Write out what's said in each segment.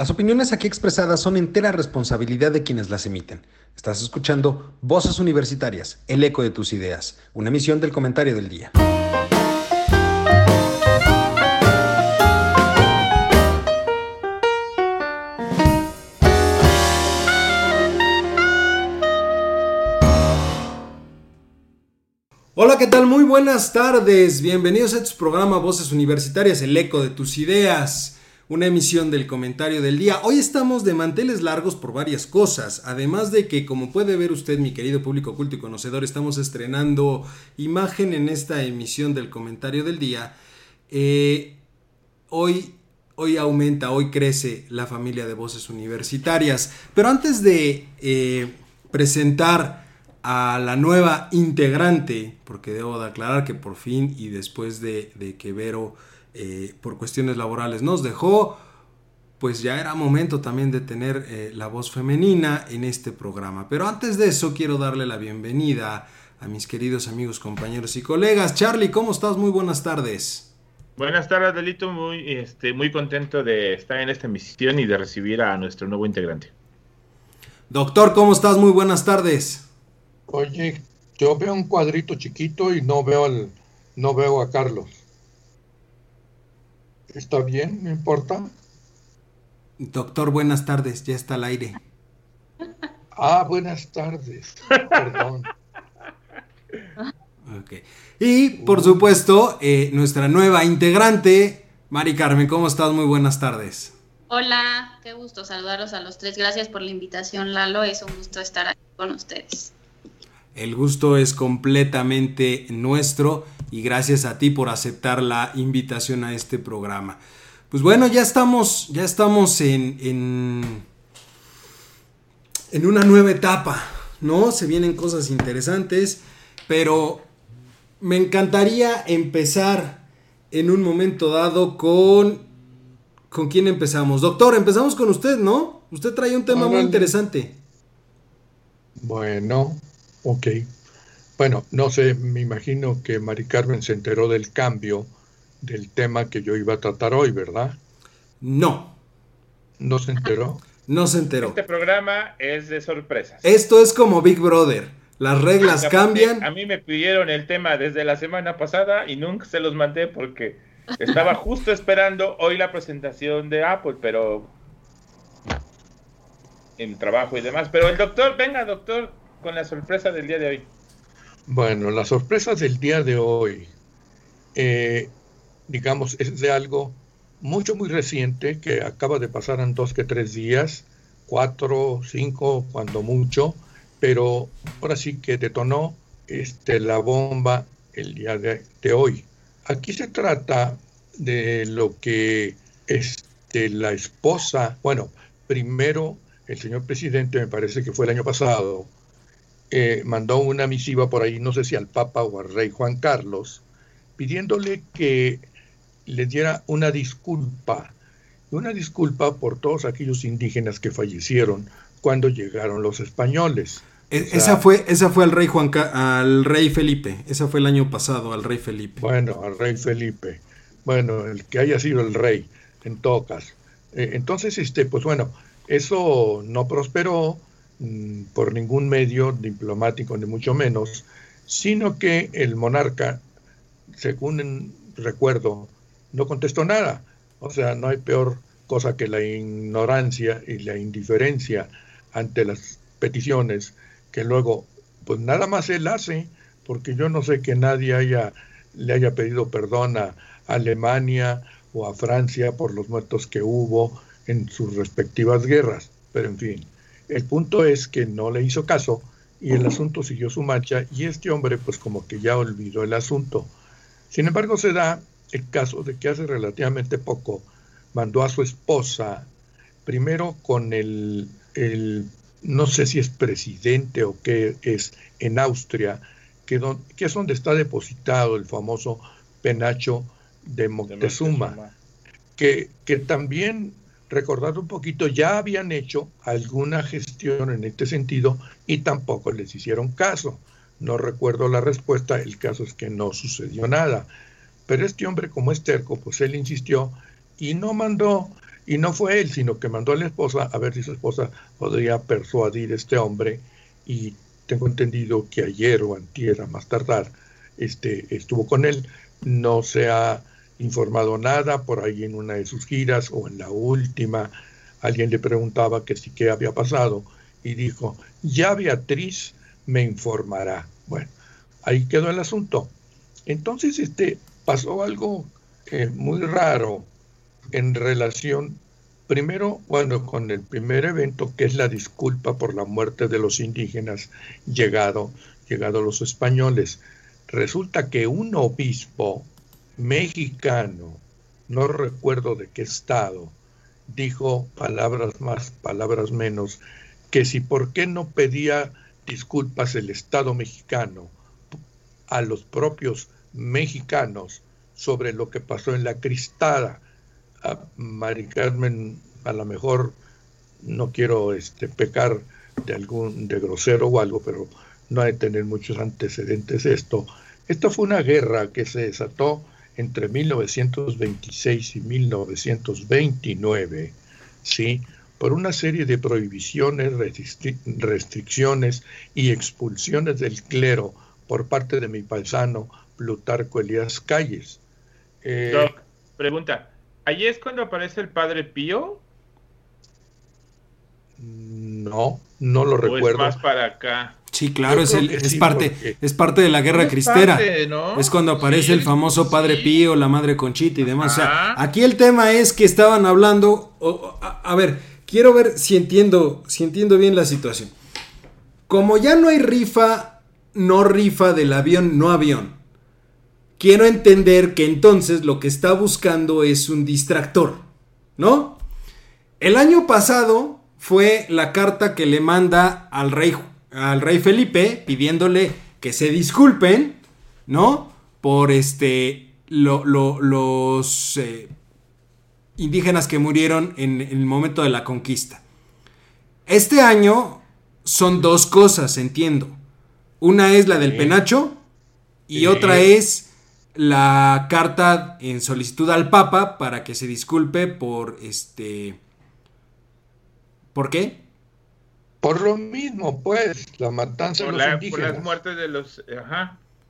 Las opiniones aquí expresadas son entera responsabilidad de quienes las emiten. Estás escuchando Voces Universitarias, el eco de tus ideas, una emisión del comentario del día. Hola, ¿qué tal? Muy buenas tardes. Bienvenidos a tu programa Voces Universitarias, el eco de tus ideas una emisión del comentario del día. Hoy estamos de manteles largos por varias cosas, además de que como puede ver usted mi querido público culto y conocedor, estamos estrenando imagen en esta emisión del comentario del día. Eh, hoy, hoy aumenta, hoy crece la familia de voces universitarias, pero antes de eh, presentar a la nueva integrante, porque debo de aclarar que por fin y después de, de que Vero eh, por cuestiones laborales nos dejó, pues ya era momento también de tener eh, la voz femenina en este programa. Pero antes de eso quiero darle la bienvenida a mis queridos amigos, compañeros y colegas. Charlie, ¿cómo estás? Muy buenas tardes. Buenas tardes, Delito. Muy, este, muy contento de estar en esta emisión y de recibir a nuestro nuevo integrante. Doctor, ¿cómo estás? Muy buenas tardes. Oye, yo veo un cuadrito chiquito y no veo, al, no veo a Carlos. ¿Está bien? ¿No importa? Doctor, buenas tardes, ya está al aire. Ah, buenas tardes. Perdón. Okay. Y por supuesto, eh, nuestra nueva integrante, Mari Carmen, ¿cómo estás? Muy buenas tardes. Hola, qué gusto saludaros a los tres. Gracias por la invitación, Lalo. Es un gusto estar aquí con ustedes. El gusto es completamente nuestro y gracias a ti por aceptar la invitación a este programa. Pues bueno, ya estamos, ya estamos en, en, en una nueva etapa, ¿no? Se vienen cosas interesantes, pero me encantaría empezar en un momento dado con... ¿Con quién empezamos? Doctor, empezamos con usted, ¿no? Usted trae un tema muy interesante. Bueno, ok. Bueno, no sé, me imagino que Mari Carmen se enteró del cambio del tema que yo iba a tratar hoy, ¿verdad? No. ¿No se enteró? No se enteró. Este programa es de sorpresas. Esto es como Big Brother. Las reglas cambian. A mí me pidieron el tema desde la semana pasada y nunca se los mandé porque estaba justo esperando hoy la presentación de Apple, pero en trabajo y demás. Pero el doctor, venga doctor, con la sorpresa del día de hoy. Bueno, la sorpresa del día de hoy, eh, digamos, es de algo mucho, muy reciente que acaba de pasar en dos que tres días, cuatro, cinco, cuando mucho, pero ahora sí que detonó este, la bomba el día de, hoy. Aquí se trata de lo que este, la esposa, bueno, primero el señor presidente, me parece que fue el año pasado, eh, mandó una misiva por ahí, no sé si al Papa o al Rey Juan Carlos, pidiéndole que le diera una disculpa, una disculpa por todos aquellos indígenas que fallecieron cuando llegaron los españoles. E, esa fue, esa fue al rey Juan al rey Felipe, esa fue el año pasado al rey Felipe. Bueno, al rey Felipe. Bueno, el que haya sido el rey, en tocas. Eh, entonces, este, pues bueno, eso no prosperó Mm, por ningún medio diplomático, ni mucho menos, sino que el monarca, según recuerdo, no contestó nada. O sea, no hay peor cosa que la ignorancia y la indiferencia ante las peticiones que luego, pues nada más él hace, porque yo no sé que nadie haya, le haya pedido perdón a Alemania o a Francia por los muertos que hubo en sus respectivas guerras, pero en fin. El punto es que no le hizo caso y el asunto siguió su marcha y este hombre pues como que ya olvidó el asunto. Sin embargo se da el caso de que hace relativamente poco mandó a su esposa primero con el, no sé si es presidente o qué es en Austria, que, que es donde está depositado el famoso penacho de Moctezuma, Que, que también recordar un poquito, ya habían hecho alguna gestión en este sentido y tampoco les hicieron caso. No recuerdo la respuesta, el caso es que no sucedió nada. Pero este hombre como es terco, pues él insistió y no mandó, Y no fue él, sino que mandó a la esposa a ver si su esposa podría persuadir a este hombre. Y tengo entendido que ayer o antier, más tardar, este, estuvo con él. No se ha informado nada por ahí en una de sus giras o en la última. Alguien le preguntaba que sí qué había pasado y dijo, ya Beatriz me informará. Bueno, ahí quedó el asunto. Entonces, este, pasó algo eh, muy raro en relación, primero, bueno, con el primer evento, que es la disculpa por la muerte de los indígenas llegado, llegado los españoles. Resulta que un obispo mexicano, no recuerdo de qué estado, dijo palabras más, palabras menos, que si por qué no pedía disculpas el Estado mexicano a los propios mexicanos sobre lo que pasó en la cristada. A Mari Carmen, a lo mejor no quiero este, pecar de algún de grosero o algo, pero no hay que tener muchos antecedentes esto. Esta fue una guerra que se desató entre 1926 y 1929, ¿sí? por una serie de prohibiciones, restricciones y expulsiones del clero por parte de mi paisano Plutarco Elías Calles. Eh, Doc, pregunta, ¿allí es cuando aparece el padre Pío? No, no lo recuerdo. Es más para acá. Sí, claro, es, es, parte, es parte de la guerra cristera. Es cuando aparece el famoso Padre Pío, la Madre Conchita y demás. O sea, aquí el tema es que estaban hablando. a, ver, quiero ver si entiendo, si entiendo bien la situación. Como ya no hay rifa, no rifa del avión, no avión. Quiero entender que entonces lo que está buscando es un distractor, ¿no? El año pasado fue la carta que le manda al rey, al rey Felipe pidiéndole que se disculpen, ¿no? Por este, los eh, indígenas que murieron en, el momento de la conquista. Este año son dos cosas, entiendo. Una es la del penacho y otra es la carta en solicitud al Papa para que se disculpe por este... ¿Por qué? Por lo mismo, pues, la matanza de los indígenas. Por las muertes de los,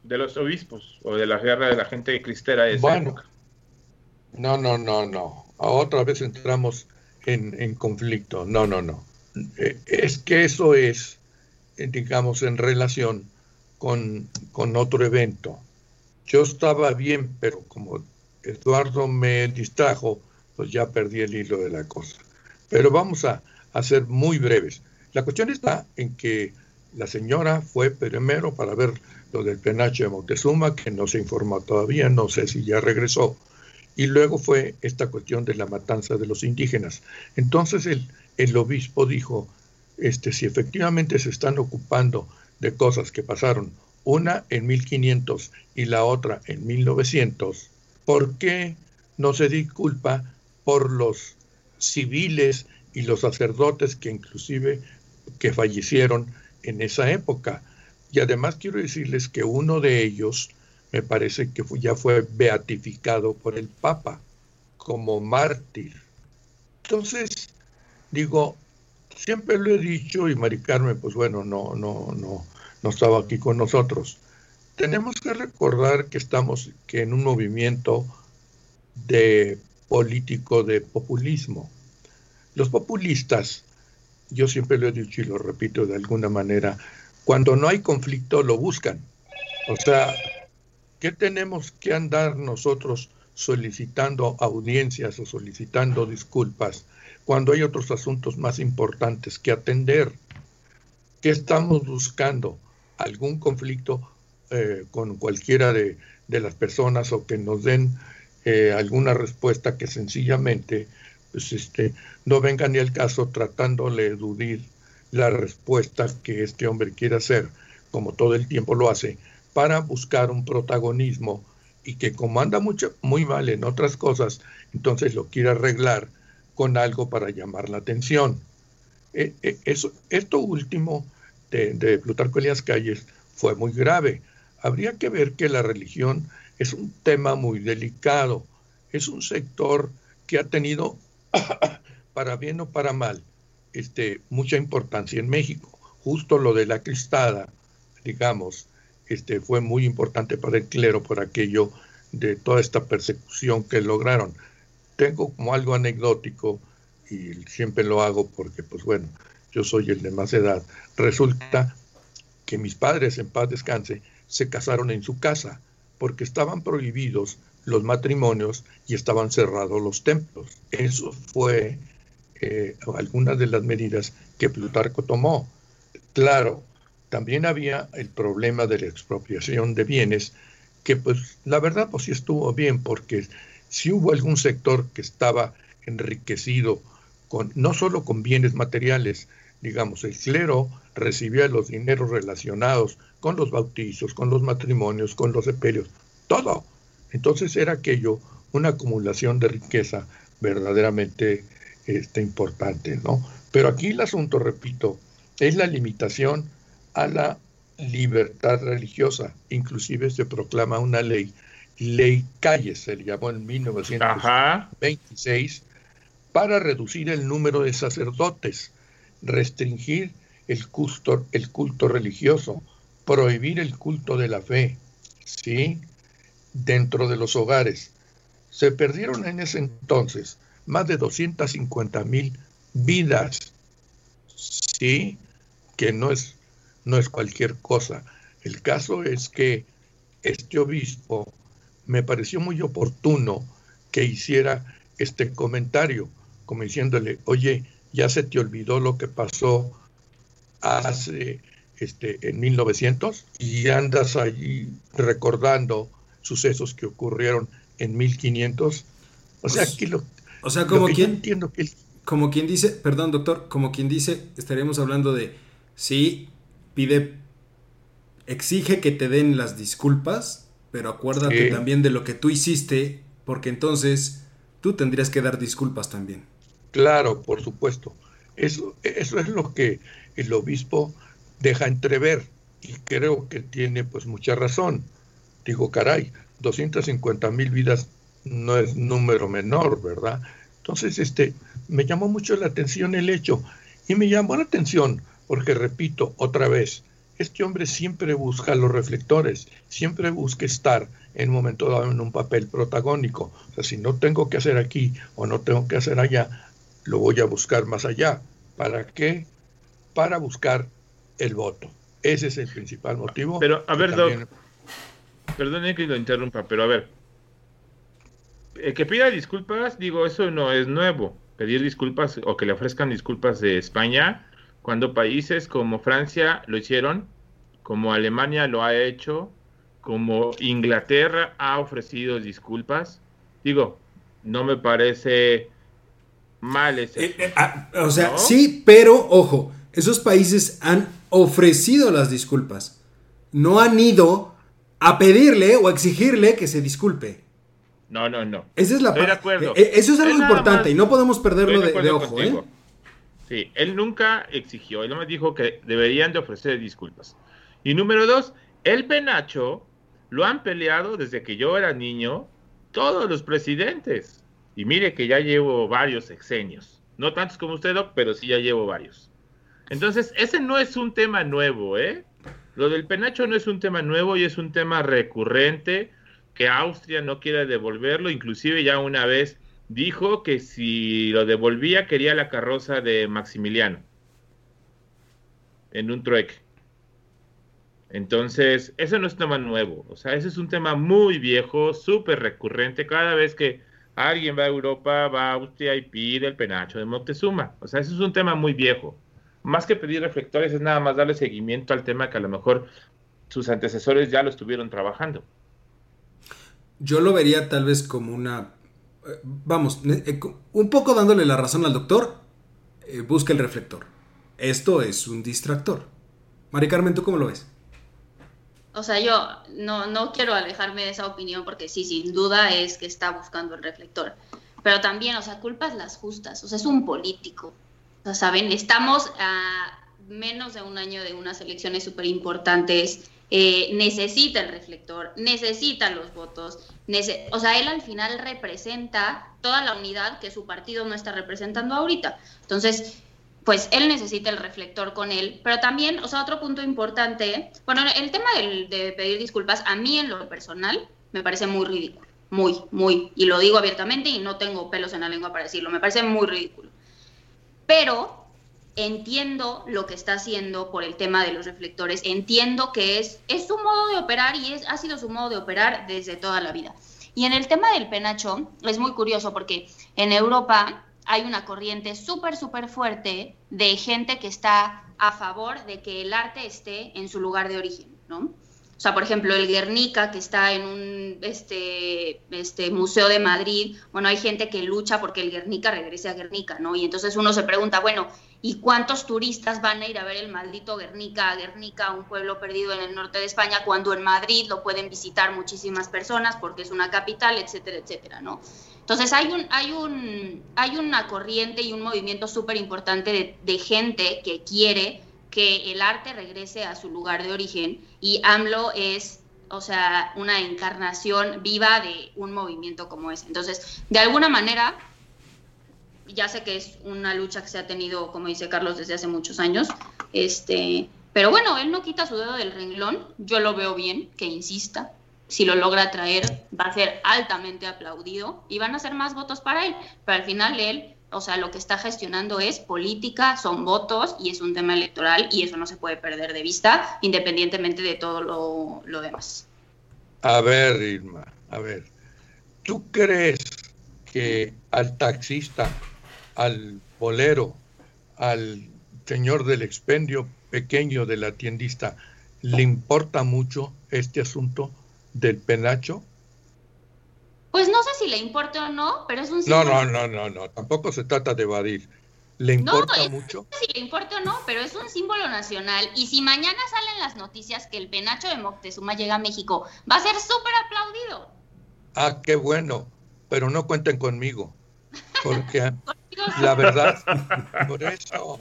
de los obispos o de la guerra de la gente cristera de esa bueno, No, no, no, no otra vez entramos en, conflicto. No, no, no. Eh, es que eso es, eh, digamos, en relación con, con otro evento. Yo estaba bien, pero como Eduardo me distrajo, pues ya perdí el hilo de la cosa. Pero vamos a, a ser muy breves. La cuestión está en que la señora fue primero para ver lo del penacho de Montezuma, que no se informó todavía, no sé si ya regresó. Y luego fue esta cuestión de la matanza de los indígenas. Entonces el, el obispo dijo, este, si efectivamente se están ocupando de cosas que pasaron, una en 1500 y la otra en 1900, ¿por qué no se disculpa por los civiles y los sacerdotes que inclusive que fallecieron en esa época? Y además quiero decirles que uno de ellos me parece que ya fue beatificado por el Papa como mártir. Entonces, digo, siempre lo he dicho y Mari Carmen, pues bueno, no, no, no, no estaba aquí con nosotros. Tenemos que recordar que estamos que en un movimiento de político de populismo. Los populistas, yo siempre lo he dicho y lo repito de alguna manera, cuando no hay conflicto lo buscan. O sea, ¿Qué tenemos que andar nosotros solicitando audiencias o solicitando disculpas cuando hay otros asuntos más importantes que atender? ¿Qué estamos buscando? ¿Algún conflicto eh, con cualquiera de, las personas o que nos den eh, alguna respuesta que sencillamente pues, este, no venga ni al caso tratándole de eludir la respuesta que este hombre quiere hacer, como todo el tiempo lo hace, para buscar un protagonismo y que como anda mucho, muy mal en otras cosas, entonces lo quiere arreglar con algo para llamar la atención. E, e, eso, esto último de, de Plutarco Elías Calles fue muy grave. Habría que ver que la religión es un tema muy delicado, es un sector que ha tenido para bien o para mal, este, mucha importancia en México. Justo lo de la cristada, digamos, este, fue muy importante para el clero por aquello de toda esta persecución que lograron. Tengo como algo anecdótico, y siempre lo hago porque, pues bueno, yo soy el de más edad. Resulta que mis padres, en paz descanse, se casaron en su casa porque estaban prohibidos los matrimonios y estaban cerrados los templos. Eso fue eh, algunas de las medidas que Plutarco tomó. Claro, también había el problema de la expropiación de bienes, que pues la verdad pues sí estuvo bien, porque si hubo algún sector que estaba enriquecido con, no solo con bienes materiales, digamos, el clero recibía los dineros relacionados con los bautizos, con los matrimonios, con los sepelios, todo. Entonces era aquello una acumulación de riqueza verdaderamente este, importante, ¿no? Pero aquí el asunto, repito, es la limitación a la libertad religiosa. Inclusive se proclama una ley, ley Calles, se le llamó en 1926, para reducir el número de sacerdotes, restringir el culto, el culto religioso, prohibir el culto de la fe, ¿sí? Dentro de los hogares. Se perdieron en ese entonces más de 250 mil vidas, ¿sí? Que no es, no es cualquier cosa. El caso es que este obispo me pareció muy oportuno que hiciera este comentario, como diciéndole, oye, ya se te olvidó lo que pasó hace este, en 1900 y andas allí recordando sucesos que ocurrieron en 1500. O sea, pues, que lo, o sea, como quien entiendo que como quien dice, perdón, doctor, como quien dice, estaríamos hablando de sí pide exige que te den las disculpas, pero acuérdate también de lo que tú hiciste, porque entonces tú tendrías que dar disculpas también. Claro, por supuesto. Eso, eso es lo que el obispo deja entrever y creo que tiene pues mucha razón. Digo, caray, 250 mil vidas no es número menor, ¿verdad? Entonces, este, me llamó mucho la atención el hecho y me llamó la atención porque, repito, otra vez, este hombre siempre busca los reflectores, siempre busca estar en un momento dado en un papel protagónico. O sea, si no tengo que hacer aquí o no tengo que hacer allá, lo voy a buscar más allá. ¿Para qué? Para buscar el voto. Ese es el principal motivo. Pero, a ver, Doc, perdone que lo interrumpa, pero a ver, el que pida disculpas, digo, eso no es nuevo. Pedir disculpas o que le ofrezcan disculpas de España, cuando países como Francia lo hicieron, como Alemania lo ha hecho, como Inglaterra ha ofrecido disculpas. Digo, no me parece mal ese. Eh, eh, ah, o sea, sí, pero ojo, esos países han ofrecido las disculpas. No han ido a pedirle o a exigirle que se disculpe. No, no, no. Esa es la Estoy de acuerdo. Eh, eso es algo importante y no podemos perderlo de, ojo, ¿eh? Sí, él nunca exigió, él no me dijo que deberían de ofrecer disculpas. Y número dos, el penacho lo han peleado desde que yo era niño todos los presidentes. Y mire que ya llevo varios exenios. No tantos como usted, Doc, pero sí ya llevo varios. Entonces, ese no es un tema nuevo, ¿eh? Lo del penacho no es un tema nuevo y es un tema recurrente que Austria no quiere devolverlo, inclusive ya una vez dijo que si lo devolvía quería la carroza de Maximiliano en un trueque. Entonces, eso no es tema nuevo, o sea, ese es un tema muy viejo, súper recurrente. Cada vez que alguien va a Europa, va a Austria y pide el penacho de Moctezuma. O sea, ese es un tema muy viejo. Más que pedir reflectores, es nada más darle seguimiento al tema que a lo mejor sus antecesores ya lo estuvieron trabajando. Yo lo vería tal vez como una... Eh, vamos, eh, un poco dándole la razón al doctor, eh, busca el reflector. Esto es un distractor. Mari Carmen, ¿tú cómo lo ves? O sea, yo no, no quiero alejarme de esa opinión porque sí, sin duda es que está buscando el reflector. Pero también, o sea, culpas las justas. O sea, es un político. Sea, saben, estamos a menos de un año de unas elecciones súper importantes eh, necesita el reflector, necesita los votos, o sea, él al final representa toda la unidad que su partido no está representando ahorita. Entonces, pues él necesita el reflector con él, pero también, o sea, otro punto importante, bueno, el tema de pedir disculpas, a mí en lo personal, me parece muy ridículo, muy, muy, y lo digo abiertamente y no tengo pelos en la lengua para decirlo, me parece muy ridículo. Pero entiendo lo que está haciendo por el tema de los reflectores, entiendo que es, es su modo de operar y es, ha sido su modo de operar desde toda la vida. Y en el tema del penacho es muy curioso porque en Europa hay una corriente súper, súper fuerte de gente que está a favor de que el arte esté en su lugar de origen, ¿no? O sea, por ejemplo, el Guernica, que está en un este, este museo de Madrid, bueno, hay gente que lucha porque el Guernica regrese a Guernica, ¿no? Y entonces uno se pregunta, bueno, ¿y cuántos turistas van a ir a ver el maldito Guernica, a Guernica, un pueblo perdido en el norte de España, cuando en Madrid lo pueden visitar muchísimas personas porque es una capital, etcétera, etcétera, ¿no? Entonces hay, un, hay, un, hay una corriente y un movimiento súper importante de, de gente que quiere que el arte regrese a su lugar de origen y AMLO es, o sea, una encarnación viva de un movimiento como ese. Entonces, de alguna manera, ya sé que es una lucha que se ha tenido, como dice Carlos, desde hace muchos años, este, pero bueno, él no quita su dedo del renglón, yo lo veo bien, que insista, si lo logra traer va a ser altamente aplaudido y van a ser más votos para él, pero al final él o sea, lo que está gestionando es política, son votos y es un tema electoral y eso no se puede perder de vista independientemente de todo lo, demás. A ver, Irma, a ver, ¿tú crees que al taxista, al bolero, al señor del expendio pequeño de la tiendista, le importa mucho este asunto del penacho? Pues no sé si le importa o no, pero es un símbolo. No, no, no, no, no, tampoco se trata de evadir. ¿Le importa no, mucho? No sé si le importa o no, pero es un símbolo nacional. Y si mañana salen las noticias que el penacho de Moctezuma llega a México, va a ser súper aplaudido. Ah, qué bueno, pero no cuenten conmigo. Porque la verdad, por eso,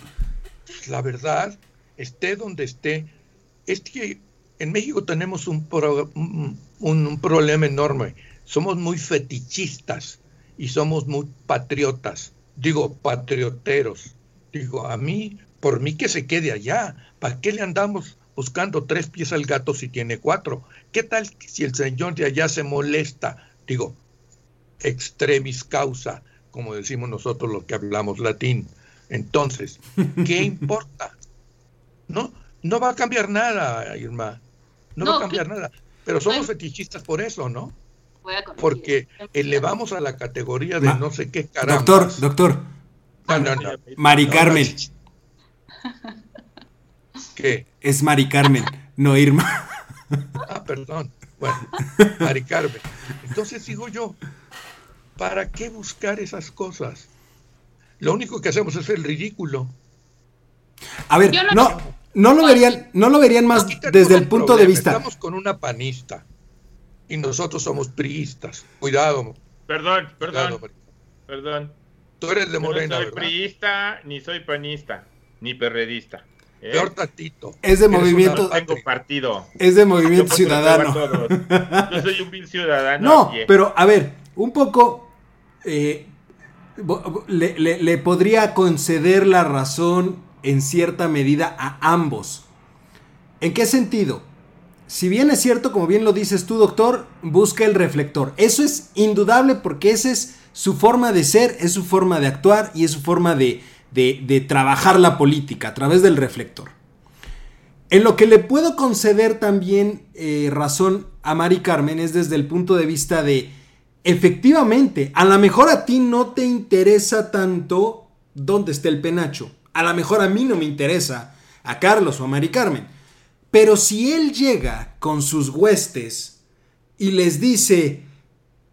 la verdad, esté donde esté, es que en México tenemos un, un, un problema enorme somos muy fetichistas y somos muy patriotas, digo, patrioteros. Digo, a mí, por mí que se quede allá, ¿para qué le andamos buscando tres pies al gato si tiene cuatro? ¿Qué tal si el señor de allá se molesta? Digo, extremis causa, como decimos nosotros los que hablamos latín. Entonces, ¿qué importa? No, no va a cambiar nada, Irma. No, va a cambiar nada. Pero somos fetichistas por eso, ¿no? Porque elevamos a la categoría de no sé qué caramba. Doctor, doctor. Mari Carmen. ¿Qué? Es Mari Carmen, no Irma. Ah, perdón. Bueno, Mari Carmen. Entonces digo yo, ¿para qué buscar esas cosas? Lo único que hacemos es el ridículo. A ver, no, no, lo verían, no lo verían más desde el punto de vista. Estamos con una panista y nosotros somos priistas. Cuidado. Perdón, perdón. perdón. Tú eres de Morena. no soy priista, ni soy panista, ni perredista. ¿eh? Peor tatito. Es de movimiento. Tengo partido. Es de movimiento ciudadano. Yo soy un vil ciudadano. No, pero a ver, un poco. Eh, le, le podría conceder la razón en cierta medida a ambos. ¿En qué sentido? Si bien es cierto, como bien lo dices tú, doctor, busca el reflector. Eso es indudable porque esa es su forma de ser, es su forma de actuar y es su forma de, trabajar la política a través del reflector. En lo que le puedo conceder también eh, razón a Mari Carmen es desde el punto de vista de, efectivamente, a lo mejor a ti no te interesa tanto dónde está el penacho. A lo mejor a mí no me interesa, a Carlos o a Mari Carmen. Pero si él llega con sus huestes y les dice,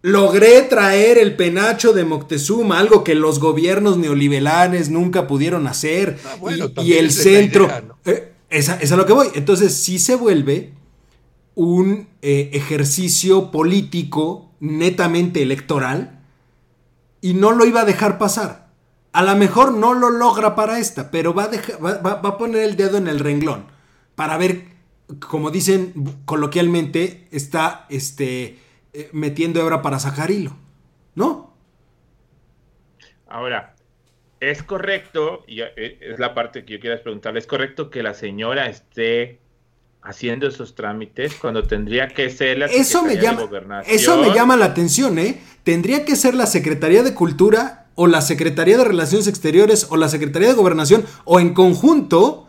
logré traer el penacho de Moctezuma, algo que los gobiernos neoliberales nunca pudieron hacer, ah, y, el centro... Eh, es, a, lo que voy. Entonces sí se vuelve un eh, ejercicio político netamente electoral y no lo iba a dejar pasar. A lo mejor no lo logra para esta, pero va a, va a poner el dedo en el renglón para ver como dicen coloquialmente, está este, eh, metiendo hebra para sacar hilo, ¿no? Ahora, es correcto, y eh, es la parte que yo quiero preguntarle, ¿es correcto que la señora esté haciendo esos trámites cuando tendría que ser la eso me llama, de Gobernación? Eso me llama la atención, ¿eh? Tendría que ser la Secretaría de Cultura o la Secretaría de Relaciones Exteriores o la Secretaría de Gobernación o en conjunto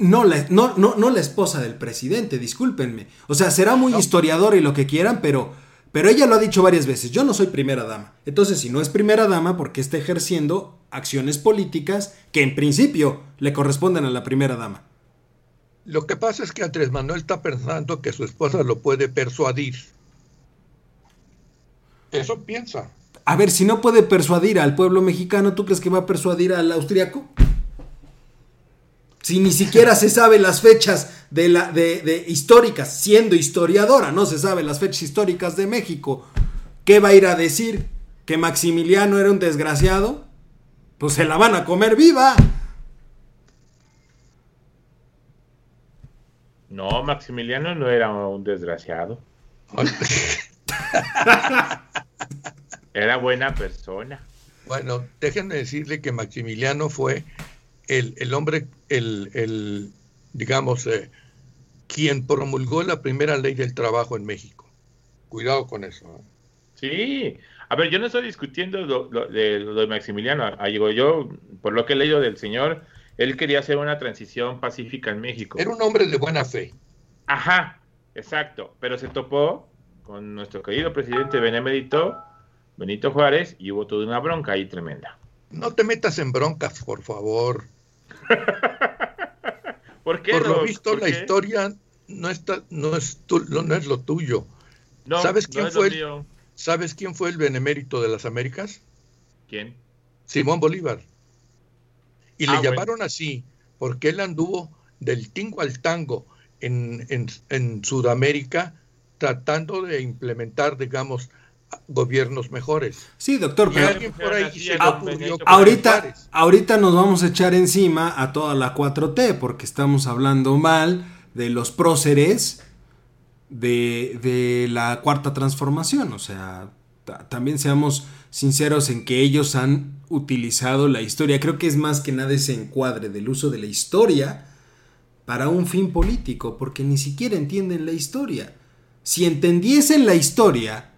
no la, no, no, la esposa del presidente, discúlpenme. O sea, será muy historiador y lo que quieran, pero, pero ella lo ha dicho varias veces, yo no soy primera dama. Entonces, si no es primera dama, ¿por qué está ejerciendo acciones políticas que en principio le corresponden a la primera dama? Lo que pasa es que Andrés Manuel está pensando que su esposa lo puede persuadir. Eso piensa. A ver, si no puede persuadir al pueblo mexicano, ¿tú crees que va a persuadir al austriaco? Si ni siquiera se sabe las fechas de la, de, históricas, siendo historiadora, no se sabe las fechas históricas de México, ¿qué va a ir a decir? ¿Que Maximiliano era un desgraciado? Pues se la van a comer viva. No, Maximiliano no era un desgraciado. era buena persona. Bueno, déjenme decirle que Maximiliano fue el, hombre, el, digamos, eh, quien promulgó la primera ley del trabajo en México. Cuidado con eso. ¿eh? Sí, a ver, yo no estoy discutiendo lo, de, Maximiliano. Ah, yo, por lo que he leído del señor, él quería hacer una transición pacífica en México. Era un hombre de buena fe. Ajá, exacto. Pero se topó con nuestro querido presidente benemérito, Benito Juárez, y hubo toda una bronca ahí tremenda. No te metas en broncas, por favor. ¿Por Por lo visto, la historia no, está, no, es no es lo tuyo. ¿Sabes, quién fue el, ¿Sabes quién fue el benemérito de las Américas? ¿Quién? Simón Bolívar. Y le ah, llamaron así porque él anduvo del tingo al tango en, en, en Sudamérica tratando de implementar, digamos, gobiernos mejores. Sí, doctor, pero ahorita, ahorita nos vamos a echar encima a toda la 4T porque estamos hablando mal de los próceres de, de la cuarta transformación. O sea, también seamos sinceros en que ellos han utilizado la historia. Creo que es más que nada ese encuadre del uso de la historia para un fin político, porque ni siquiera entienden la historia. Si entendiesen la historia,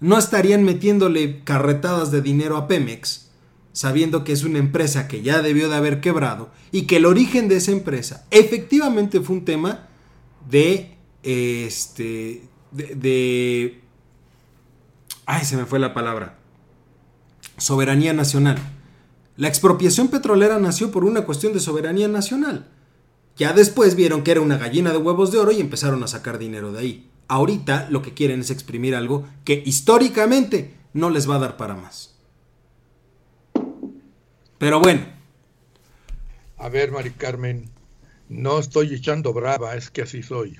no estarían metiéndole carretadas de dinero a Pemex, sabiendo que es una empresa que ya debió de haber quebrado y que el origen de esa empresa efectivamente fue un tema de este de, ay se me fue la palabra soberanía nacional. La expropiación petrolera nació por una cuestión de soberanía nacional. Ya después vieron que era una gallina de huevos de oro y empezaron a sacar dinero de ahí ahorita lo que quieren es exprimir algo que históricamente no les va a dar para más. Pero bueno. A ver, Mari Carmen, no estoy echando brava, es que así soy.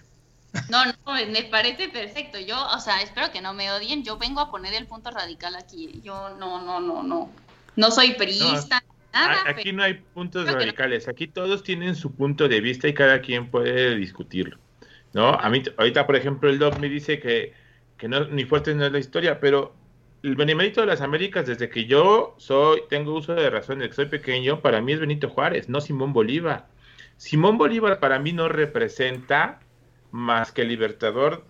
No, no, me parece perfecto. Yo, o sea, espero que no me odien. Yo vengo a poner el punto radical aquí. Yo no, no, no, no. No soy periodista. nada, aquí no hay puntos radicales. Aquí todos tienen su punto de vista y cada quien puede discutirlo. ¿No? A mí, ahorita, por ejemplo, el Doc me dice que, que no, ni fuerte no es la historia, pero el Benemérito de las Américas, desde que yo soy, tengo uso de razón, desde que soy pequeño, para mí es Benito Juárez, no Simón Bolívar. Simón Bolívar para mí no representa más que el libertador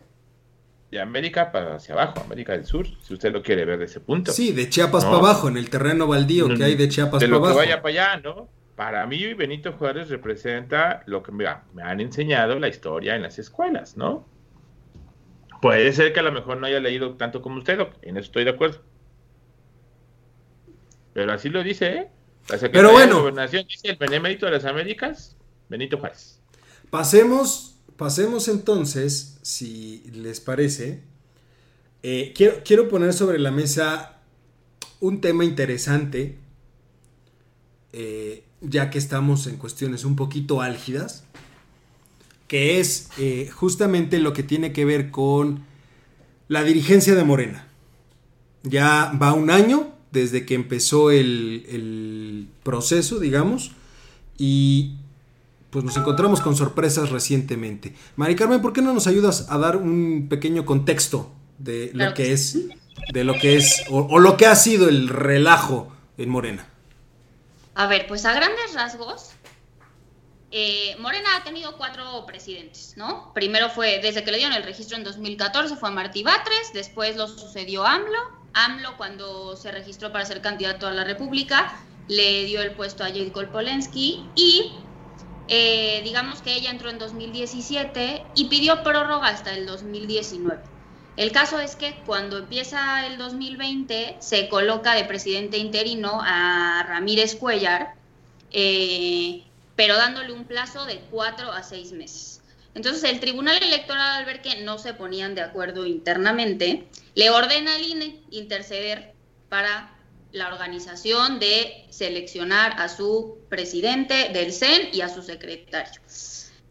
de América para hacia abajo, América del Sur, si usted lo quiere ver de ese punto. Sí, de Chiapas para abajo, en el terreno baldío que hay de Chiapas para abajo. Que vaya para allá, ¿no? Para mí Benito Juárez representa lo que me, han enseñado la historia en las escuelas, ¿no? Puede ser que a lo mejor no haya leído tanto como usted, en eso estoy de acuerdo. Pero así lo dice, ¿eh? Pero bueno. La gobernación dice el benemérito de las Américas, Benito Juárez. Pasemos, pasemos entonces, si les parece. Eh, quiero, quiero poner sobre la mesa un tema interesante. Eh, ya que estamos en cuestiones un poquito álgidas, que es eh, justamente lo que tiene que ver con la dirigencia de Morena. Ya va un año desde que empezó el, proceso, digamos, y pues nos encontramos con sorpresas recientemente. Mari Carmen, ¿por qué no nos ayudas a dar un pequeño contexto de lo que, es, de lo que es, o, lo que ha sido el relajo en Morena? A ver, pues a grandes rasgos, eh, Morena ha tenido cuatro presidentes, ¿no? Primero fue, desde que le dieron el registro en 2014, fue a Martí Batres, después lo sucedió AMLO. AMLO, cuando se registró para ser candidato a la República, le dio el puesto a Jade Polensky y eh, digamos que ella entró en 2017 y pidió prórroga hasta el 2019. El caso es que cuando empieza el 2020 se coloca de presidente interino a Ramírez Cuellar, eh, pero dándole un plazo de cuatro a seis meses. Entonces el Tribunal Electoral, al ver que no se ponían de acuerdo internamente, le ordena al INE interceder para la organización de seleccionar a su presidente del CEN y a su secretario.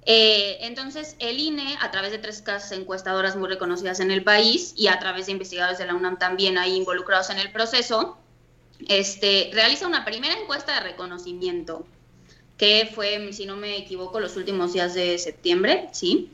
Eh, entonces, el INE, a través de tres casas encuestadoras muy reconocidas en el país y a través de investigadores de la UNAM también ahí involucrados en el proceso, este, realiza una primera encuesta de reconocimiento, que fue, si no me equivoco, los últimos días de septiembre, ¿sí?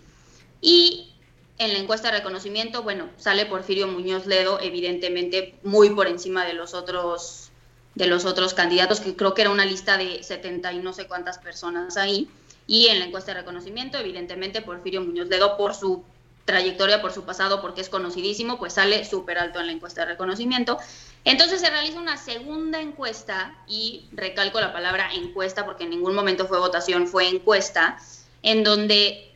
Y en la encuesta de reconocimiento, bueno, sale Porfirio Muñoz Ledo, evidentemente muy por encima de los otros de los otros candidatos, que creo que era una lista de 70 y no sé cuántas personas ahí. Y en la encuesta de reconocimiento, evidentemente, Porfirio Muñoz Ledo, por su trayectoria, por su pasado, porque es conocidísimo, pues sale súper alto en la encuesta de reconocimiento. Entonces se realiza una segunda encuesta, y recalco la palabra encuesta, porque en ningún momento fue votación, fue encuesta, en donde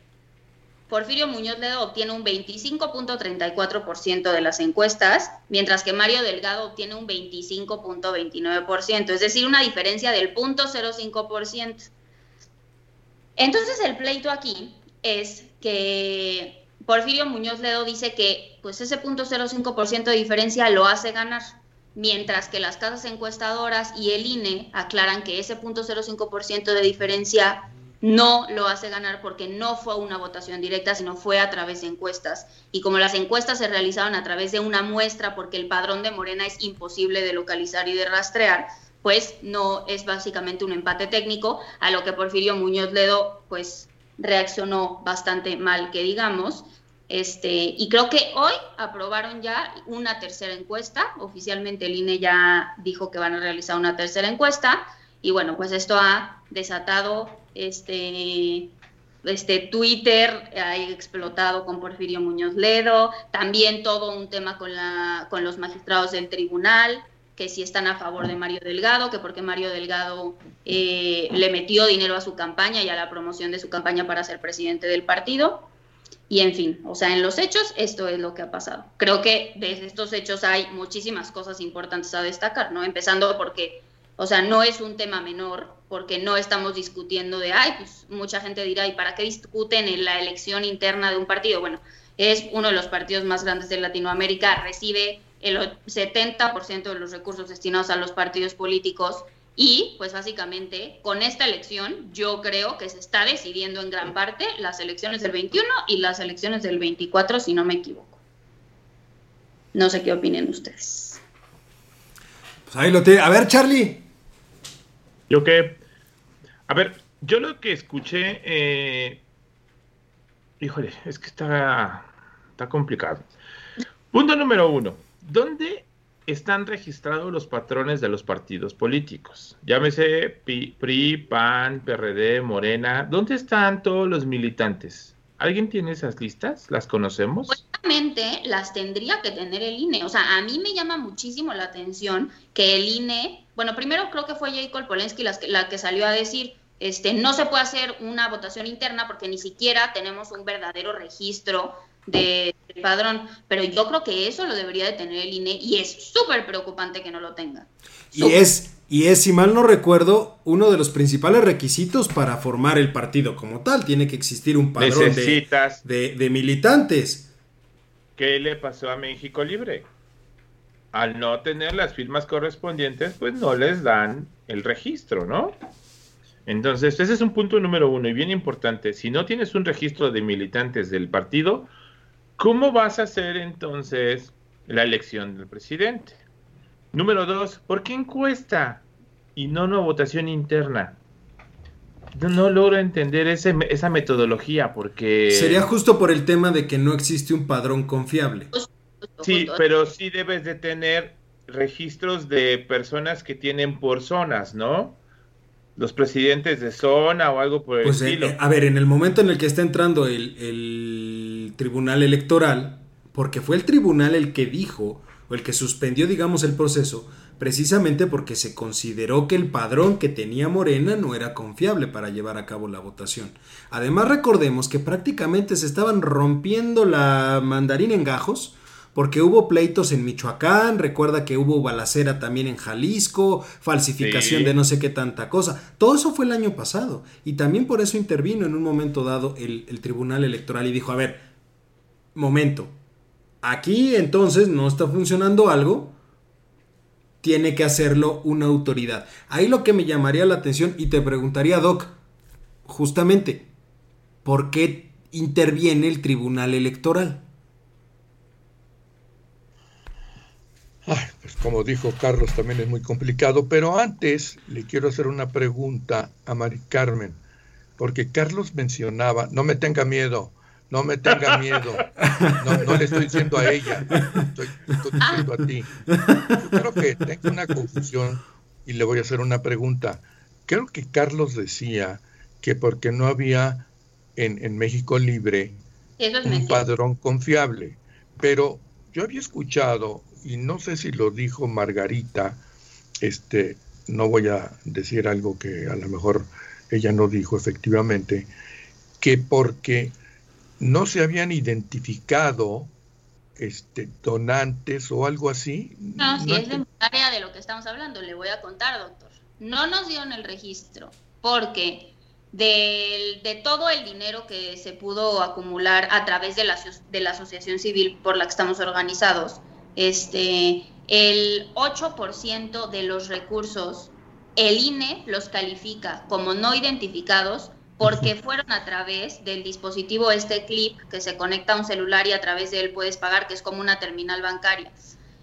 Porfirio Muñoz Ledo obtiene un 25.34% de las encuestas, mientras que Mario Delgado obtiene un 25.29%, es decir, una diferencia del 0.05%. Entonces el pleito aquí es que Porfirio Muñoz Ledo dice que pues ese 0.05% de diferencia lo hace ganar, mientras que las casas encuestadoras y el INE aclaran que ese 0.05% de diferencia no lo hace ganar porque no fue una votación directa, sino fue a través de encuestas. Y como las encuestas se realizaron a través de una muestra, porque el padrón de Morena es imposible de localizar y de rastrear, pues no es básicamente un empate técnico, a lo que Porfirio Muñoz Ledo pues reaccionó bastante mal, que digamos. Este, y creo que hoy aprobaron ya una tercera encuesta. Oficialmente el INE ya dijo que van a realizar una tercera encuesta. Y bueno, pues esto ha desatado este, este Twitter ha explotado con Porfirio Muñoz Ledo, también todo un tema con, la, con los magistrados del tribunal, que si están a favor de Mario Delgado, que porque Mario Delgado eh, le metió dinero a su campaña y a la promoción de su campaña para ser presidente del partido. Y en fin, o sea, en los hechos esto es lo que ha pasado. Creo que de estos hechos hay muchísimas cosas importantes a destacar, ¿no? Empezando porque o sea, no es un tema menor, porque no estamos discutiendo de, ay, pues mucha gente dirá, ¿y para qué discuten en la elección interna de un partido? Bueno, es uno de los partidos más grandes de Latinoamérica, recibe el 70% de los recursos destinados a los partidos políticos y, pues básicamente, con esta elección yo creo que se está decidiendo en gran parte las elecciones del 21 y las elecciones del 24, si no me equivoco. No sé qué opinen ustedes. Pues ahí lo tiene. A ver, Charlie. Yo que, a ver, yo lo que escuché, eh, híjole, es que está, está complicado. Punto número uno, ¿dónde están registrados los patrones de los partidos políticos? Llámese PRI, PAN, PRD, Morena, ¿dónde están todos los militantes? ¿Alguien tiene esas listas? ¿Las conocemos? Obviamente las tendría que tener el INE. O sea, a mí me llama muchísimo la atención que el INE, bueno, primero creo que fue Jacob Polensky la, la que salió a decir, este, no se puede hacer una votación interna porque ni siquiera tenemos un verdadero registro de, del padrón. Pero yo creo que eso lo debería de tener el INE y es súper preocupante que no lo tenga. Y es y es, si mal no recuerdo, uno de los principales requisitos para formar el partido como tal. Tiene que existir un padrón de, de, militantes. ¿Qué le pasó a México Libre? Al no tener las firmas correspondientes, pues no les dan el registro, ¿no? Entonces, ese es un punto número uno y bien importante. Si no tienes un registro de militantes del partido, ¿cómo vas a hacer entonces la elección del presidente? Número dos, ¿por qué encuesta y no una votación interna? no, logro entender esa metodología porque... Sería justo por el tema de que no existe un padrón confiable. Sí, pero sí debes de tener registros de personas que tienen por zonas, ¿no? Los presidentes de zona o algo por el pues, eh, estilo. a ver, en el momento en el que está entrando el, el tribunal electoral, porque fue el tribunal el que dijo, o el que suspendió, digamos, el proceso, precisamente porque se consideró que el padrón que tenía Morena no era confiable para llevar a cabo la votación. Además recordemos que prácticamente se estaban rompiendo la mandarina en gajos porque hubo pleitos en Michoacán, recuerda que hubo balacera también en Jalisco, falsificación de no sé qué tanta cosa. Todo eso fue el año pasado y también por eso intervino en un momento dado el, el Tribunal Electoral y dijo, a ver, momento, aquí entonces no está funcionando algo, tiene que hacerlo una autoridad. Ahí lo que me llamaría la atención y te preguntaría, Doc, justamente, ¿por qué interviene el Tribunal Electoral? pues como dijo Carlos, también es muy complicado, pero antes le quiero hacer una pregunta a Mari Carmen, porque Carlos mencionaba, no me tenga miedo, no me tenga miedo. No, le estoy diciendo a ella, estoy, diciendo a ti. Yo creo que tengo una confusión y le voy a hacer una pregunta. Creo que Carlos decía que porque no había en, México Libre un padrón confiable. Pero yo había escuchado, y no sé si lo dijo Margarita, este, no voy a decir algo que a lo mejor ella no dijo efectivamente, que porque no se habían identificado este, donantes o algo así. No, si es de área de lo que estamos hablando, le voy a contar, doctor. No nos dieron el registro porque de, de todo el dinero que se pudo acumular a través de la, de la asociación civil por la que estamos organizados, este, el 8% de los recursos, el INE los califica como no identificados porque fueron a través del dispositivo este clip que se conecta a un celular y a través de él puedes pagar, que es como una terminal bancaria.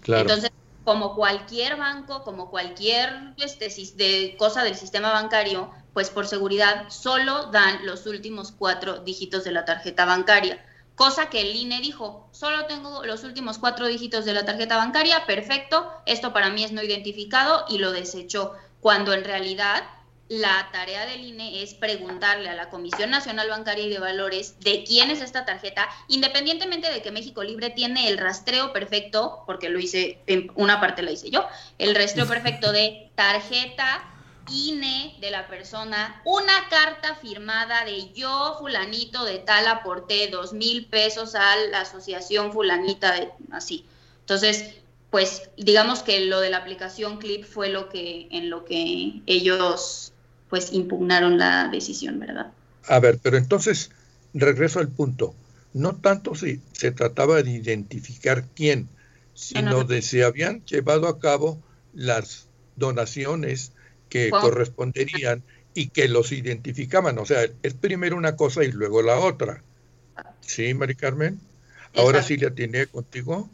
Entonces, como cualquier banco, como cualquier este, de cosa del sistema bancario, pues por seguridad solo dan los últimos cuatro dígitos de la tarjeta bancaria. Cosa que el INE dijo, solo tengo los últimos cuatro dígitos de la tarjeta bancaria, perfecto, esto para mí es no identificado y lo desechó, cuando en realidad la tarea del INE es preguntarle a la Comisión Nacional Bancaria y de Valores de quién es esta tarjeta, independientemente de que México Libre tiene el rastreo perfecto, porque lo hice, en una parte la hice yo, el rastreo perfecto de tarjeta INE de la persona, una carta firmada de yo, fulanito de tal, aporté dos mil pesos a la asociación fulanita, de, así. Entonces, pues digamos que lo de la aplicación Clip fue lo que en lo que ellos pues impugnaron la decisión, ¿verdad? A ver, pero entonces regreso al punto. No tanto si se trataba de identificar quién, sino de si habían llevado a cabo las donaciones que corresponderían y que los identificaban. O sea, es primero una cosa y luego la otra. ¿Sí, Mari Carmen? Ahora sí le atiné contigo.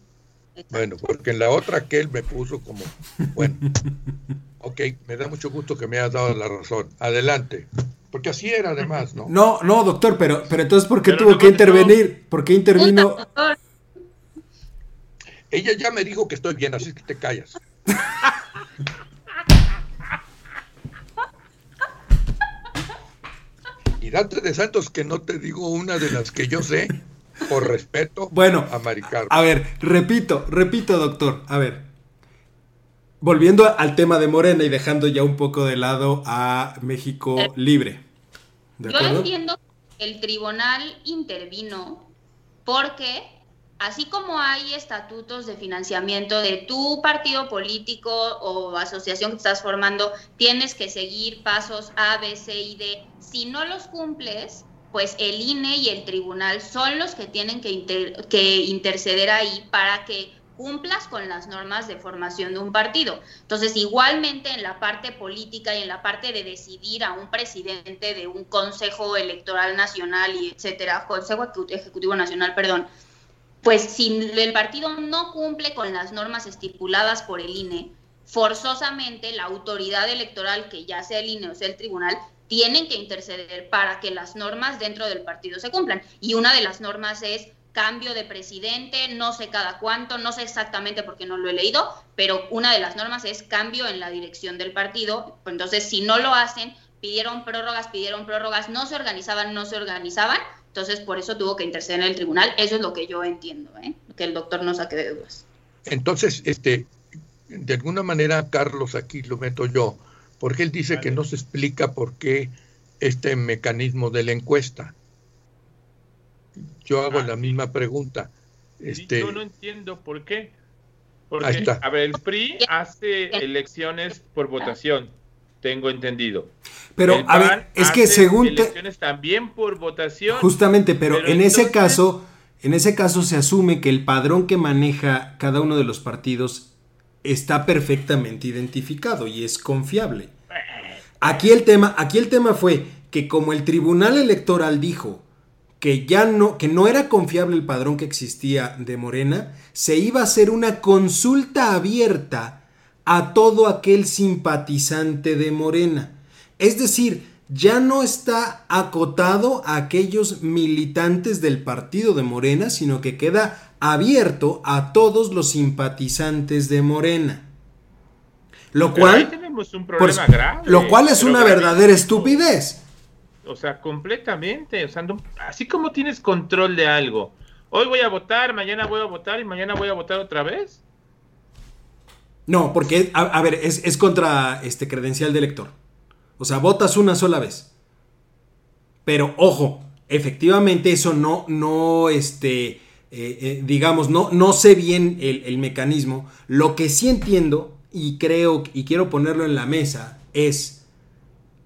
Bueno, porque en la otra que él me puso como, bueno, ok, me da mucho gusto que me hayas dado la razón. Adelante. Porque así era además, ¿no? No, no, doctor, pero, pero entonces, ¿por qué tuvo que intervenir? ¿Por qué intervino? Ella ya me dijo que estoy bien, así que te callas. y date de santos que no te digo una de las que yo sé por respeto bueno, a Mari A ver, repito, repito, doctor. A ver. Volviendo al tema de Morena y dejando ya un poco de lado a México eh, libre. yo entiendo que el tribunal intervino porque así como hay estatutos de financiamiento de tu partido político o asociación que estás formando, tienes que seguir pasos A, B, C y D. Si no los cumples, pues el INE y el tribunal son los que tienen que, que interceder ahí para que cumplas con las normas de formación de un partido. Entonces, igualmente en la parte política y en la parte de decidir a un presidente de un Consejo Electoral Nacional y etcétera, Consejo Ejecutivo Nacional, perdón, pues si el partido no cumple con las normas estipuladas por el INE, forzosamente la autoridad electoral, que ya sea el INE o sea el tribunal, tienen que interceder para que las normas dentro del partido se cumplan. Y una de las normas es cambio de presidente, no sé cada cuánto, no sé exactamente porque no lo he leído, pero una de las normas es cambio en la dirección del partido. Entonces, si no lo hacen, pidieron prórrogas, pidieron prórrogas, no se organizaban, no se organizaban, entonces por eso tuvo que interceder en el tribunal. Eso es lo que yo entiendo, ¿eh? que el doctor no saque de dudas. Entonces, este, de alguna manera, Carlos, aquí lo meto yo, porque él dice que no se explica por qué este mecanismo de la encuesta. Yo hago ah. la misma pregunta. Este, yo no entiendo por qué. Porque, a ver, el PRI hace elecciones por votación, tengo entendido. Pero, a ver, es que según... Elecciones también por votación. Justamente, pero, en ese caso, en ese caso se asume que el padrón que maneja cada uno de los partidos está perfectamente identificado y es confiable. Aquí el tema, aquí el tema fue que como el Tribunal Electoral dijo que ya no, que no era confiable el padrón que existía de Morena, se iba a hacer una consulta abierta a todo aquel simpatizante de Morena. Es decir, ya no está acotado a aquellos militantes del partido de Morena, sino que queda abierto a todos los simpatizantes de Morena. Lo cual, tenemos un problema grave, lo cual es una verdadera estupidez o sea, completamente, o sea, así como tienes control de algo. Hoy voy a votar, mañana voy a votar y mañana voy a votar otra vez. No, porque, a, ver, es, contra este credencial de elector. O sea, votas una sola vez. Pero, ojo, efectivamente eso no, no, este, eh, eh, digamos, no, no sé bien el, el mecanismo. Lo que sí entiendo y creo y quiero ponerlo en la mesa es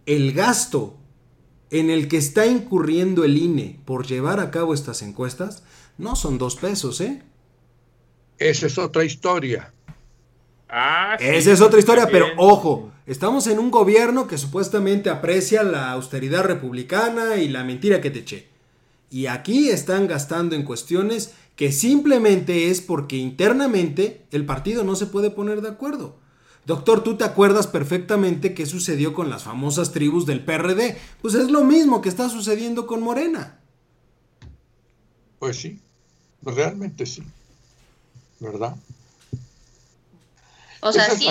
el gasto en el que está incurriendo el INE por llevar a cabo estas encuestas no son dos pesos, ¿eh? Esa es otra historia. Ah, Esa es otra historia, pero ojo, estamos en un gobierno que supuestamente aprecia la austeridad republicana y la mentira que te eché. Y aquí están gastando en cuestiones que simplemente es porque internamente el partido no se puede poner de acuerdo. Doctor, tú te acuerdas perfectamente qué sucedió con las famosas tribus del PRD. Pues es lo mismo que está sucediendo con Morena. Pues sí, realmente sí. ¿Verdad? O sea, sí,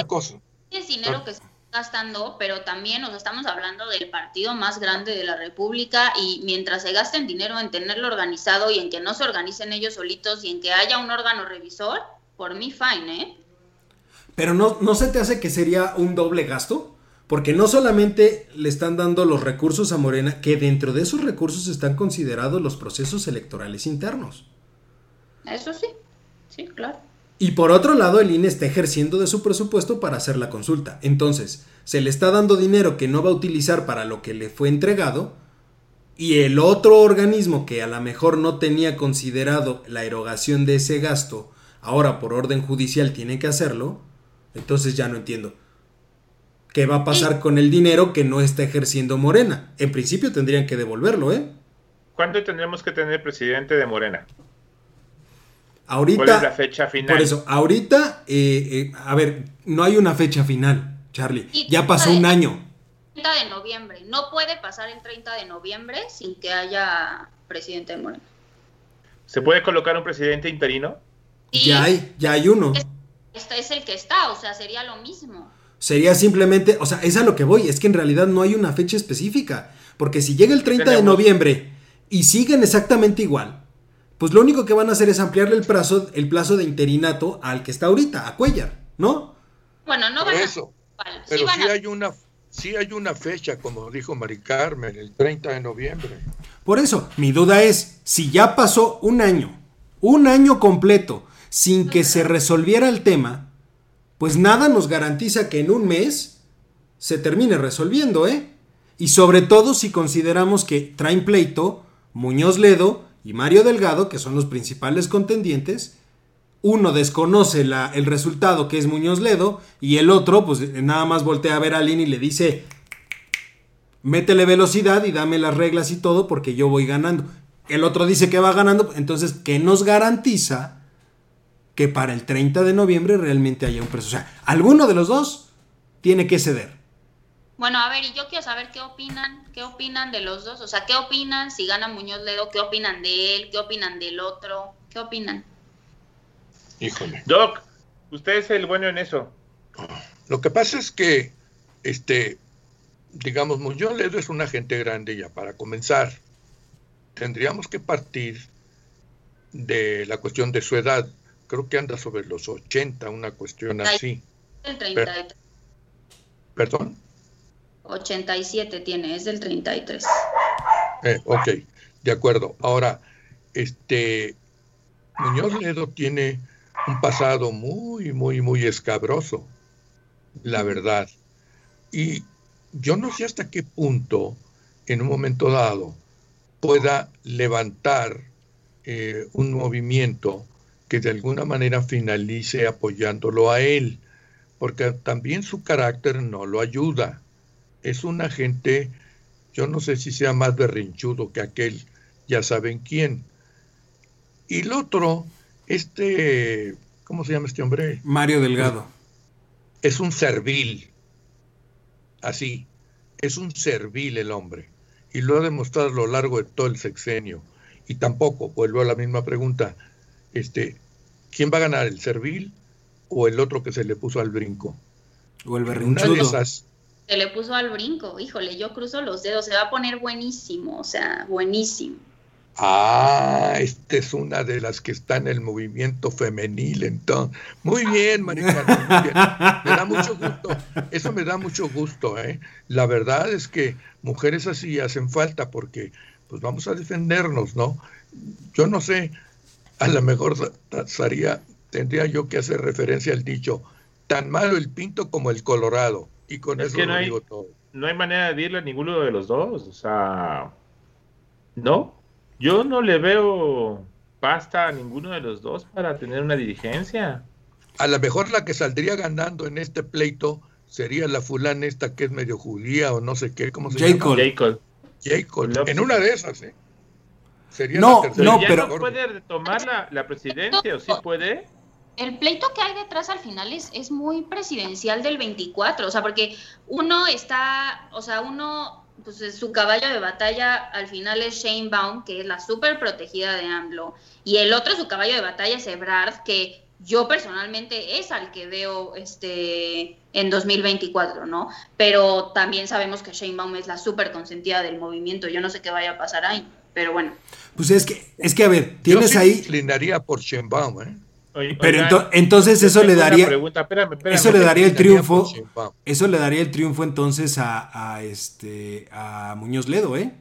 es dinero que se está gastando, pero también nos estamos hablando del partido más grande de la República y mientras se gasten dinero en tenerlo organizado y en que no se organicen ellos solitos y en que haya un órgano revisor, por mí fine, ¿eh? Pero no, no se te hace que sería un doble gasto. Porque no solamente le están dando los recursos a Morena, que dentro de esos recursos están considerados los procesos electorales internos. Eso sí, sí, claro. Y por otro lado, el INE está ejerciendo de su presupuesto para hacer la consulta. Entonces, se le está dando dinero que no va a utilizar para lo que le fue entregado. Y el otro organismo que a lo mejor no tenía considerado la erogación de ese gasto, ahora por orden judicial tiene que hacerlo entonces ya no entiendo. ¿Qué va a pasar con el dinero que no está ejerciendo Morena? En principio tendrían que devolverlo, ¿eh? ¿Cuándo tendremos que tener presidente de Morena? Ahorita. ¿Cuál es la fecha final? Por eso, ahorita, eh, eh, a ver, no hay una fecha final, Charlie. Ya pasó un año. 30 de noviembre. No puede pasar el 30 de noviembre sin que haya presidente de Morena. ¿Se puede colocar un presidente interino? Ya hay, ya hay uno este es el que está, o sea, sería lo mismo. Sería simplemente, o sea, es a lo que voy, es que en realidad no hay una fecha específica, porque si llega el 30 de noviembre y siguen exactamente igual, pues lo único que van a hacer es ampliarle el plazo, el plazo de interinato al que está ahorita, a Cuellar, ¿no? Bueno, no van eso, Pero sí, hay una sí hay una fecha, como dijo Mari Carmen, el 30 de noviembre. Por eso, mi duda es, si ya pasó un año, un año completo, sin que se resolviera el tema, pues nada nos garantiza que en un mes se termine resolviendo, ¿eh? Y sobre todo si consideramos que traen pleito Muñoz Ledo y Mario Delgado, que son los principales contendientes, uno desconoce el resultado que es Muñoz Ledo y el otro pues nada más voltea a ver a Lin y le dice, métele velocidad y dame las reglas y todo porque yo voy ganando. El otro dice que va ganando, entonces, ¿qué nos garantiza que para el 30 de noviembre realmente haya un precio. O sea, alguno de los dos tiene que ceder. Bueno, a ver, y yo quiero saber qué opinan, qué opinan de los dos, o sea, qué opinan si gana Muñoz Ledo, qué opinan de él, qué opinan del otro, qué opinan. Híjole. Doc, usted es el bueno en eso. Lo que pasa es que, este, digamos, Muñoz Ledo es una gente grande ya para comenzar. Tendríamos que partir de la cuestión de su edad. Creo que anda sobre los 80, una cuestión así. El 33. ¿Perdón? 87 tiene, es del 33. Eh, ok, de acuerdo. Ahora, este, Muñoz Ledo tiene un pasado muy, muy, muy escabroso, la verdad. Y yo no sé hasta qué punto, en un momento dado, pueda levantar eh, un movimiento que de alguna manera finalice apoyándolo a él, porque también su carácter no lo ayuda. Es un agente, yo no sé si sea más berrinchudo que aquel, ya saben quién. Y el otro, este, ¿cómo se llama este hombre? Mario Delgado. Es un servil, así, es un servil el hombre, y lo ha demostrado a lo largo de todo el sexenio. Y tampoco, vuelvo a la misma pregunta, este, ¿quién va a ganar, el servil o el otro que se le puso al brinco? O el Una de berrinchudo. esas, Se le puso al brinco, híjole, yo cruzo los dedos, se va a poner buenísimo, o sea, buenísimo. Ah, esta es una de las que está en el movimiento femenil, entonces. Muy bien, Maricarmen, muy bien. Me da mucho gusto. Eso me da mucho gusto, ¿eh? La verdad es que mujeres así hacen falta porque, pues vamos a defendernos, ¿no? Yo no sé, a lo mejor sería, tendría yo que hacer referencia al dicho, tan malo el pinto como el colorado. Y con Es eso que lo no hay- digo todo. No hay manera de dirle a ninguno de los dos. O sea, no. Yo no le veo pasta a ninguno de los dos para tener una dirigencia. A lo mejor la que saldría ganando en este pleito sería la fulana esta que es medio judía o no sé qué, ¿cómo se Jacob. llama? Jacob. Jacob. En una de esas, ¿eh? Sería No, la no, ya pero- no puede retomar la, la presidencia, ¿o sí puede? El pleito que hay detrás al final es, es muy presidencial del 24, o sea, porque uno está, o sea, uno, pues su caballo de batalla al final es Shane Baum, que es la súper protegida de AMLO, y el otro, su caballo de batalla es Ebrard, que yo personalmente es al que veo este en 2024, ¿no? Pero también sabemos que Shane Baum es la súper consentida del movimiento, yo no sé qué vaya a pasar ahí, pero bueno. Pues es que, es que a ver, Yo tienes sí ahí. inclinaría por Sheinbaum, ¿eh? Oye, Pero ento- entonces eso le daría. pregunta, espérame, espérame. Eso le daría el triunfo. Eso le daría el triunfo entonces a, a este a Muñoz Ledo, ¿eh?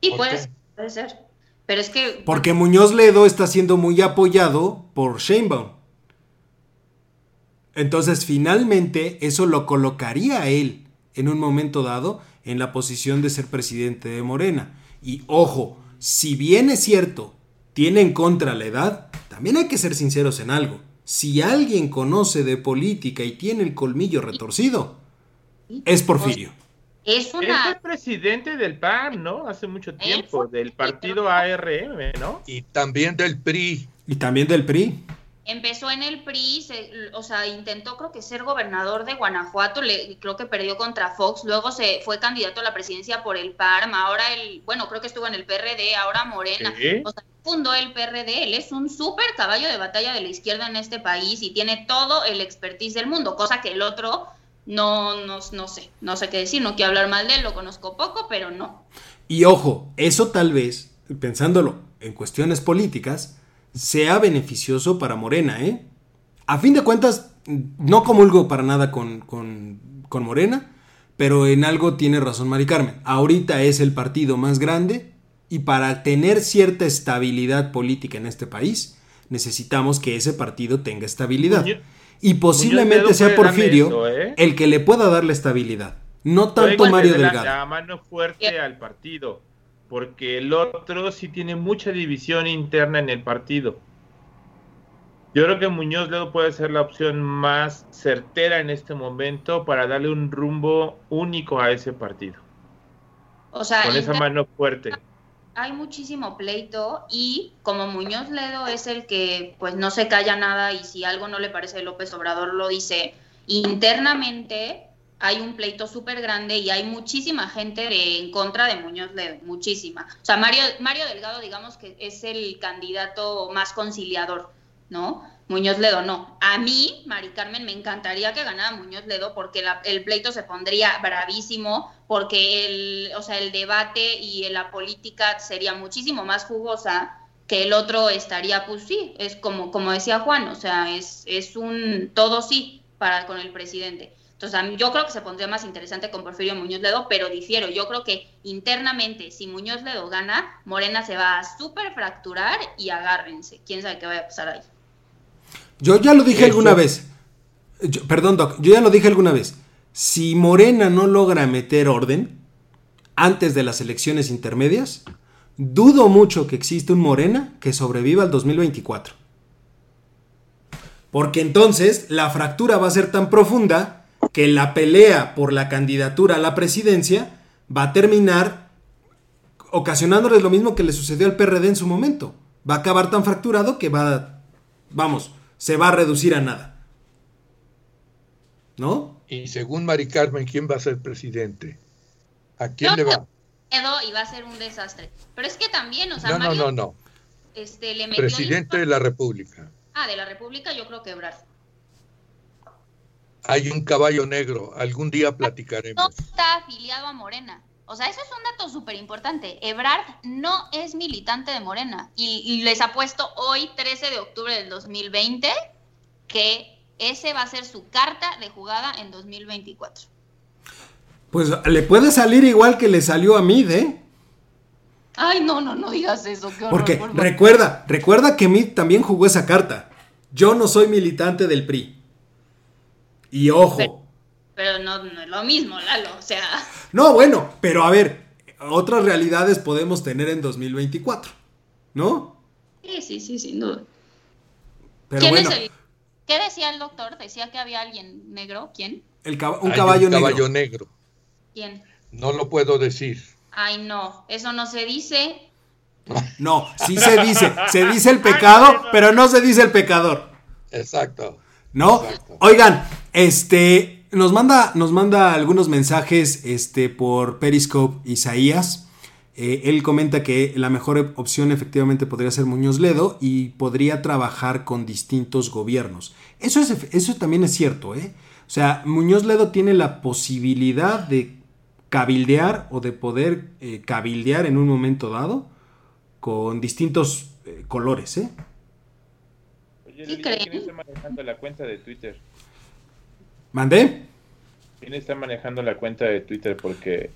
Y ¿Por puede qué? ser, puede ser. Pero es que Porque Muñoz Ledo está siendo muy apoyado por Sheinbaum. Entonces, finalmente, eso lo colocaría a él en un momento dado en la posición de ser presidente de Morena. Y ojo, si bien es cierto, tiene en contra la edad, también hay que ser sinceros en algo. Si alguien conoce de política y tiene el colmillo retorcido, es Porfirio. es una fue presidente del PAN, ¿no? Hace mucho tiempo, del partido ARM, ¿no? Y también del PRI. Y también del PRI. Empezó en el PRI, se- o sea, intentó creo que ser gobernador de Guanajuato, le, creo que perdió contra Fox, luego se fue candidato a la presidencia por el PARM, ahora el, bueno, creo que estuvo en el PRD, ahora Morena, Sí. o sea, fundó el PRD, él es un súper caballo de batalla de la izquierda en este país y tiene todo el expertise del mundo, cosa que el otro no, no, no sé, no sé qué decir, no quiero hablar mal de él, lo conozco poco, pero no. Y ojo, eso tal vez, pensándolo en cuestiones políticas, sea beneficioso para Morena, ¿eh? A fin de cuentas, no comulgo para nada con, con, con Morena, pero en algo tiene razón Mari Carmen. Ahorita es el partido más grande y para tener cierta estabilidad política en este país, necesitamos que ese partido tenga estabilidad. Muñoz- y posiblemente Muñoz sea Porfirio eso, ¿eh? el que le pueda dar la estabilidad. No tanto Mario Delgado. La mano fuerte al partido, porque el otro sí tiene mucha división interna en el partido. Yo creo que Muñoz Ledo puede ser la opción más certera en este momento para darle un rumbo único a ese partido, O sea, con esa mano fuerte. hay muchísimo pleito y como Muñoz Ledo es el que pues no se calla nada y si algo no le parece a López Obrador lo dice internamente, hay un pleito súper grande y hay muchísima gente de, en contra de Muñoz Ledo, muchísima. O sea, Mario, Mario Delgado, digamos que es el candidato más conciliador, ¿no? Muñoz Ledo no. A mí, Mari Carmen, me encantaría que ganara Muñoz Ledo porque el pleito se pondría bravísimo, porque el, o sea, el debate y la política sería muchísimo más jugosa que el otro estaría, pues sí, es como, como decía Juan, o sea, es, es un todo sí para con el presidente. Entonces, yo creo que se pondría más interesante con Porfirio Muñoz Ledo, pero difiero. Yo creo que internamente, si Muñoz Ledo gana, Morena se va a súper fracturar y agárrense. ¿Quién sabe qué va a pasar ahí? Yo ya lo dije alguna vez. perdón, Doc, yo ya lo dije alguna vez. Si Morena no logra meter orden antes de las elecciones intermedias, dudo mucho que exista un Morena que sobreviva al 2024. Porque entonces la fractura va a ser tan profunda que la pelea por la candidatura a la presidencia va a terminar ocasionándoles lo mismo que le sucedió al PRD en su momento. Va a acabar tan fracturado que va, vamos, se va a reducir a nada. ¿No? Y según Mari Carmen, ¿quién va a ser presidente? ¿A quién le va? Y va a ser un desastre. Pero es que también, o sea, no, no, no, no. Este, le Presidente de la República. Ah, de la República yo creo que Ebrard hay un caballo negro. Algún día platicaremos. No está afiliado a Morena. O sea, eso es un dato súper importante. Ebrard no es militante de Morena. Y, les apuesto hoy, 13 de octubre del 2020, que ese va a ser su carta de jugada en 2024. Pues le puede salir igual que le salió a Mid, ¿eh? Ay, no, no, no digas eso. Qué Porque recuerda, recuerda que Mid también jugó esa carta. Yo no soy militante del PRI. Y ojo. Pero, no, es lo mismo, Lalo, o sea. No, bueno, pero a ver, otras realidades podemos tener en 2024, ¿no? Sí, sí, sí, sin duda. Pero ¿Quién es el, ¿Qué decía el doctor? ¿Decía que había alguien negro? ¿Quién? El un caballo un caballo negro. ¿Quién? No lo puedo decir. Ay, no, eso no se dice. No, sí se dice. Se dice el pecado, pero no se dice el pecador. Exacto. ¿No? Oigan, este, nos manda, nos manda algunos mensajes este, por Periscope Isaías. Eh, él comenta que la mejor opción efectivamente podría ser Muñoz Ledo y podría trabajar con distintos gobiernos. Eso, es, eso también es cierto, ¿eh? O sea, Muñoz Ledo tiene la posibilidad de cabildear o de poder eh, cabildear en un momento dado con distintos eh, ¿eh? ¿quién está manejando la cuenta de Twitter? ¿Mandé? ¿Quién está manejando la cuenta de Twitter? Porque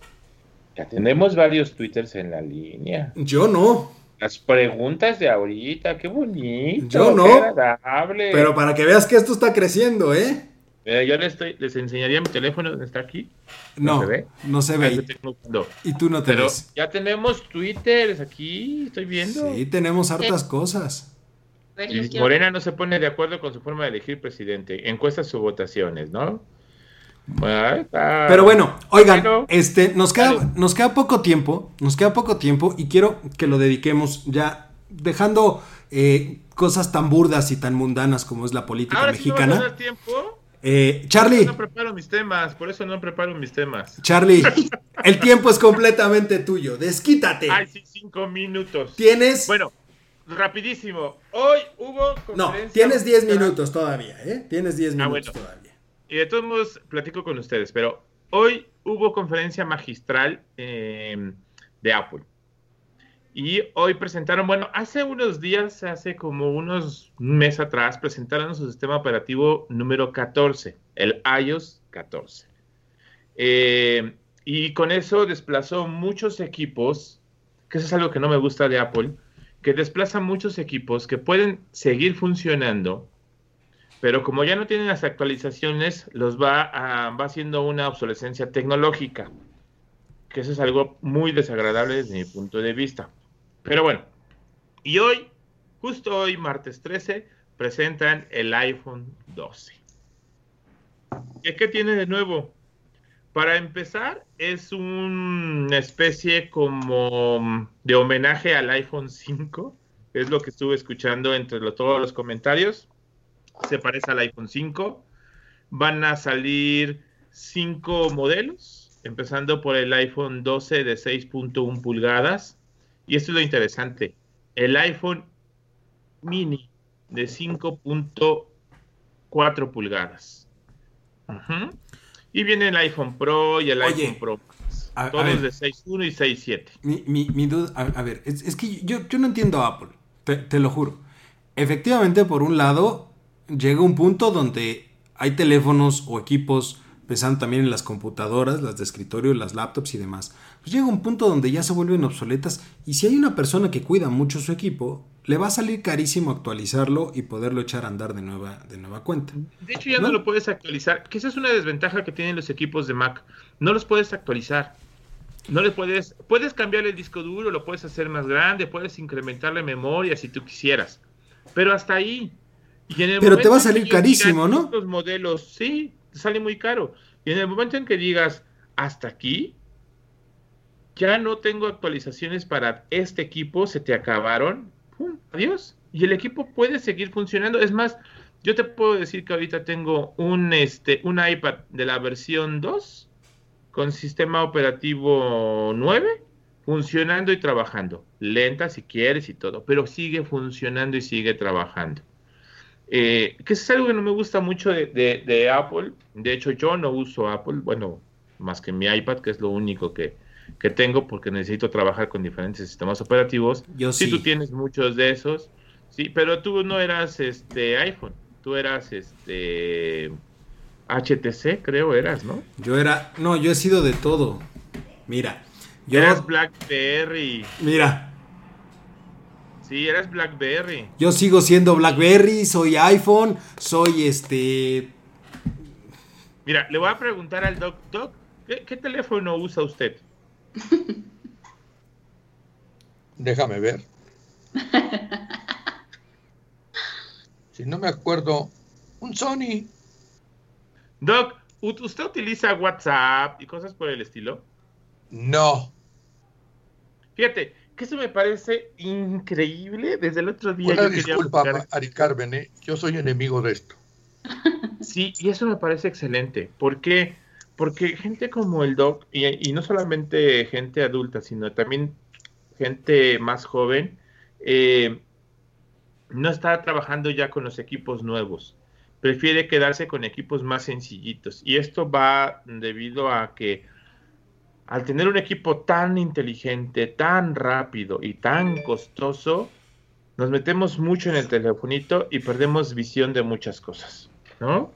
ya tenemos varios Twitters en la línea. Yo no. Las preguntas de ahorita, qué bonito. Yo no. agradable. Pero para que veas que esto está creciendo, ¿eh? yo les, estoy, les enseñaría mi teléfono, ¿dónde está aquí? ¿No, se ve? No se ve. Y tú no te Pero Ya tenemos Twitter aquí, estoy viendo. Sí, tenemos hartas cosas. Morena no se pone de acuerdo con su forma de elegir presidente. Encuesta sus votaciones, ¿no? Pero bueno, oigan, este, nos queda, nos queda poco tiempo, nos queda poco tiempo y quiero que lo dediquemos ya dejando eh, cosas tan burdas y tan mundanas como es la política mexicana. no tiempo. Eh, Charlie. no preparo mis temas, por eso no preparo mis temas. Charlie, el tiempo es completamente tuyo. Desquítate. Ay, sí, cinco minutos. Tienes. Bueno, rapidísimo. Hoy hubo No, tienes 10 minutos todavía, ¿eh? Tienes 10 ah, minutos todavía. Y de todos modos, platico con ustedes, pero hoy hubo conferencia magistral em, de Apple. Y hoy presentaron, bueno, hace unos días, hace como unos meses atrás, presentaron su sistema operativo número 14, el iOS 14. Em, y con eso desplazó muchos equipos, que eso es algo que no me gusta de Apple, que desplaza muchos equipos que pueden seguir funcionando, pero como ya no tienen las actualizaciones, los va, a, va haciendo una obsolescencia tecnológica, que eso es algo muy desagradable desde mi punto de vista. Pero bueno, y hoy, justo hoy, martes 13, presentan el iPhone 12. ¿Qué tiene de nuevo? Para empezar, es una especie como de homenaje al iPhone 5. Es lo que estuve escuchando entre todos los comentarios. Se parece al iPhone 5. Van a salir cinco modelos, empezando por el iPhone 12 de 6.1 pulgadas. Y esto es lo interesante, el iPhone mini de 5.4 pulgadas. Ujú. Y viene el iPhone Pro y el Oye, iPhone Pro a- a Todos ver. de 6.1 y 6.7. Mi, mi, mi duda, a, a ver, es, es que yo, yo no entiendo a Apple, te, te lo juro. Efectivamente, por un lado, llega un punto donde hay teléfonos o equipos, pensando también en las computadoras, las de escritorio, las laptops y demás. Pues llega un punto donde ya se vuelven obsoletas y si hay una persona que cuida mucho su equipo, le va a salir carísimo actualizarlo y poderlo echar a andar de nueva, de nueva cuenta. De hecho, ya no, ¿No? lo puedes actualizar, que esa es una desventaja que tienen los equipos de Mac. No los puedes actualizar. No le puedes, puedes cambiar el disco duro, lo puedes hacer más grande, puedes incrementarle memoria si tú quisieras. Pero hasta ahí. Y en el Pero te va a salir carísimo, ¿no? Los modelos, sí, te sale muy caro. Y en el momento en que digas, hasta aquí, ya no tengo actualizaciones para este equipo, se te acabaron, ¡pum! adiós. Y el equipo puede seguir funcionando. Es más, yo te puedo decir que ahorita tengo un, este, un iPad de la versión 2 con sistema operativo 9 funcionando y trabajando. Lenta si quieres y todo, pero sigue funcionando y sigue trabajando. Eh, que es algo que no me gusta mucho de, de- de Apple. De hecho, yo no uso Apple, bueno, más que mi iPad, que es lo único que, que tengo porque necesito trabajar con diferentes sistemas operativos. Yo Sí, sí. tú tienes muchos de esos. Sí, pero tú no eras este iPhone, tú eras este HTC, creo eras, ¿no? Yo era, no, yo he sido de todo. Mira, yo, Eras BlackBerry. mira, Sí, eras BlackBerry. Yo sigo siendo BlackBerry, soy iPhone, soy este. Mira, le voy a preguntar al Doc, Doc, ¿qué, qué teléfono usa usted? Déjame ver. si no me acuerdo, un Sony. Doc, ¿u- ¿usted utiliza WhatsApp y cosas por el estilo? No. Fíjate, que eso me parece increíble. Desde el otro día Una yo disculpa, buscar- Ari Carmen, ¿eh? yo soy enemigo de esto. Sí, y eso me parece excelente. ¿Por qué? Porque gente como el Doc, y, y no solamente gente adulta, sino también gente más joven, eh, no está trabajando ya con los equipos nuevos. Prefiere quedarse con equipos más sencillitos. Y esto va debido a que al tener un equipo tan inteligente, tan rápido y tan costoso, nos metemos mucho en el telefonito y perdemos visión de muchas cosas, ¿no?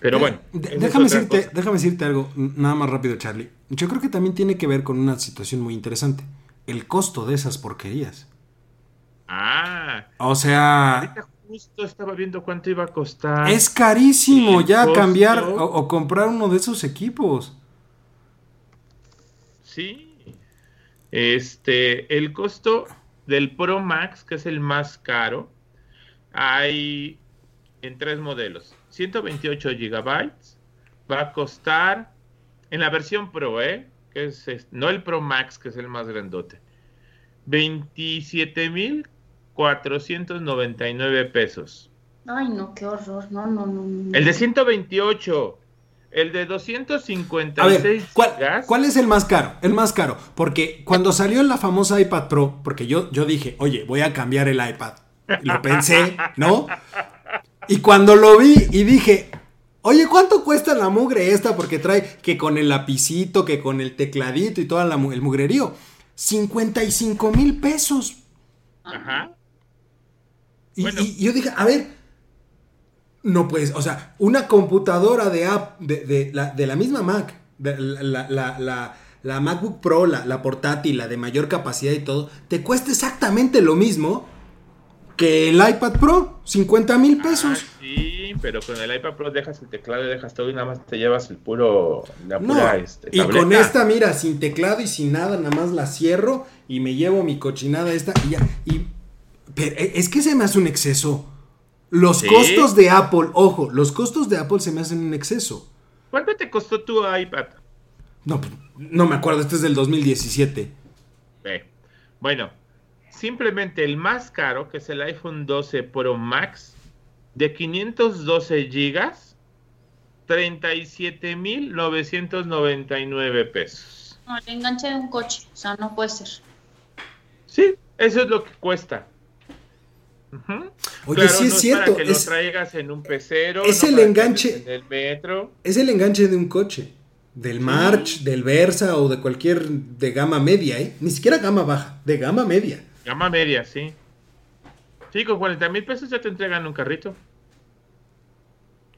Pero bueno, De- déjame, decirte, cosa. déjame decirte algo, nada más rápido, Charlie. Yo creo que también tiene que ver con una situación muy interesante. El costo de esas porquerías. Ah, O sea, justo estaba viendo cuánto iba a costar. es carísimo ya costo- cambiar o, o comprar uno de esos equipos. Sí. Este, el costo del Pro Max, que es el más caro, hay en tres modelos. 128 gigabytes va a costar en la versión Pro, ¿eh? Que es, es- no el Pro Max, que es el más grandote. 27.499 pesos. Ay, no, qué horror. No, no, no. no. El de 128, el de 256 A ver, ¿cuál, gigas. cuál es el más caro? El más caro. Porque cuando salió la famosa iPad Pro, porque yo, yo dije, oye, voy a cambiar el iPad. Lo pensé, ¿no? Y cuando lo vi y dije, oye, ¿cuánto cuesta la mugre esta? Porque trae que con el lapicito, que con el tecladito y todo el mugrerío. 55 mil pesos. Ajá. Y, Bueno. y yo dije, a ver, no pues, o sea, una computadora de app de, de la, de la misma Mac, de la, la, la, MacBook Pro, la, la portátil, la de mayor capacidad y todo, te cuesta exactamente lo mismo que el iPad Pro, 50 mil pesos. Ah, sí, pero con el iPad Pro dejas el teclado y dejas todo y nada más te llevas el puro, la No, este, y con esta, mira, sin teclado y sin nada, nada más la cierro y me llevo mi cochinada esta y ya. Y, pero e, es que se me hace un exceso. Los ¿Sí? costos de Apple, ojo, los costos de Apple se me hacen un exceso. ¿Cuánto te costó tu iPad? No, pues, no me acuerdo, este es del 2017. Ve. Bueno, simplemente el más caro, que es el iPhone 12 Pro Max, de 512 gigas, 37.999 pesos. No, el enganche de un coche, o sea, no puede ser. Sí, eso es lo que cuesta. Oye, sí es no cierto. para que es, lo traigas en un pecero. es no el enganche. andes En el metro. es el enganche de un coche. Del March, del Versa o de cualquier de gama media, ¿eh? Ni siquiera gama baja, de gama media. Gama media, sí. Sí, con 40 mil pesos ya te entregan un carrito.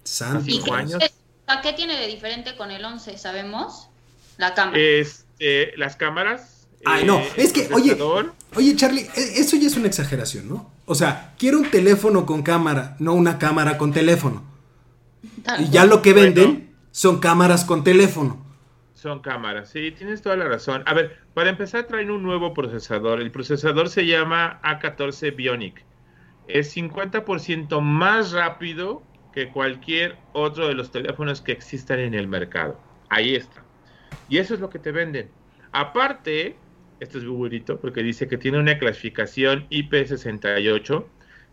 Santo. Así. Cinco qué- años. ¿A qué tiene de diferente con el 11? ¿Sabemos? La cámara. Este, las cámaras. Ay, eh, no, el es que, oye. Oye, Charlie, e- eso ya es una exageración, ¿no? O sea, quiero un teléfono con cámara, no una cámara con teléfono. Tal Y ya lo que Bueno. venden son cámaras con teléfono. Son cámaras, sí, tienes toda la razón. A ver, para empezar traen un nuevo procesador. El procesador se llama A14 Bionic. Es 50% más rápido que cualquier otro de los teléfonos que existan en el mercado. Ahí está. Y eso es lo que te venden. Aparte, esto es muy bonito porque dice que tiene una clasificación IP68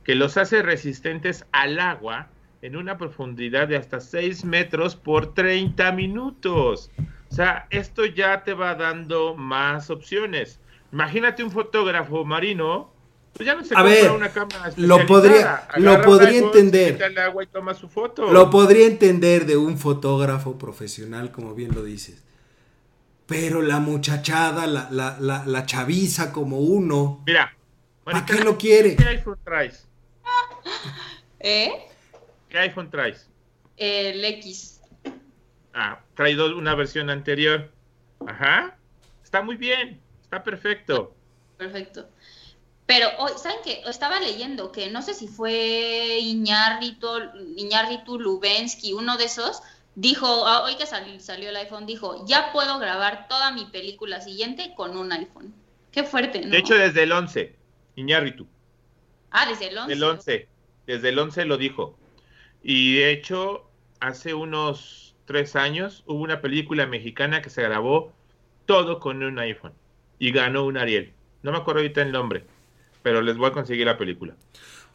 que los hace resistentes al agua en una profundidad de hasta 6 metros por 30 minutos. O sea, esto ya te va dando más opciones. Imagínate un fotógrafo marino, pues ya no se A compra ver, una cámara lo podría- lo podría entender. se mete al agua y toma su foto. Lo podría entender de un fotógrafo profesional, como bien lo dices. Pero la muchachada, la, la, la, la chaviza como uno, Mira, ¿para qué lo quiere? ¿qué iPhone traes? ¿Eh? ¿Qué iPhone traes? El X. Ah, trae dos- una versión anterior. Ajá. Está muy bien. Está perfecto. Perfecto. Pero hoy, ¿saben qué? Estaba leyendo que no sé si fue Iñárritu, Iñárritu Lubensky, uno de esos, dijo, hoy que sal- salió el iPhone, dijo, ya puedo grabar toda mi película siguiente con un iPhone. Qué fuerte, ¿no? De hecho, desde el 11. Iñárritu. ah, desde el 11. Del 11. Desde el 11 lo dijo. Y de hecho, hace unos tres años hubo una película mexicana que se grabó todo con un iPhone. Y ganó un Ariel. No me acuerdo ahorita el nombre. Pero les voy a conseguir la película.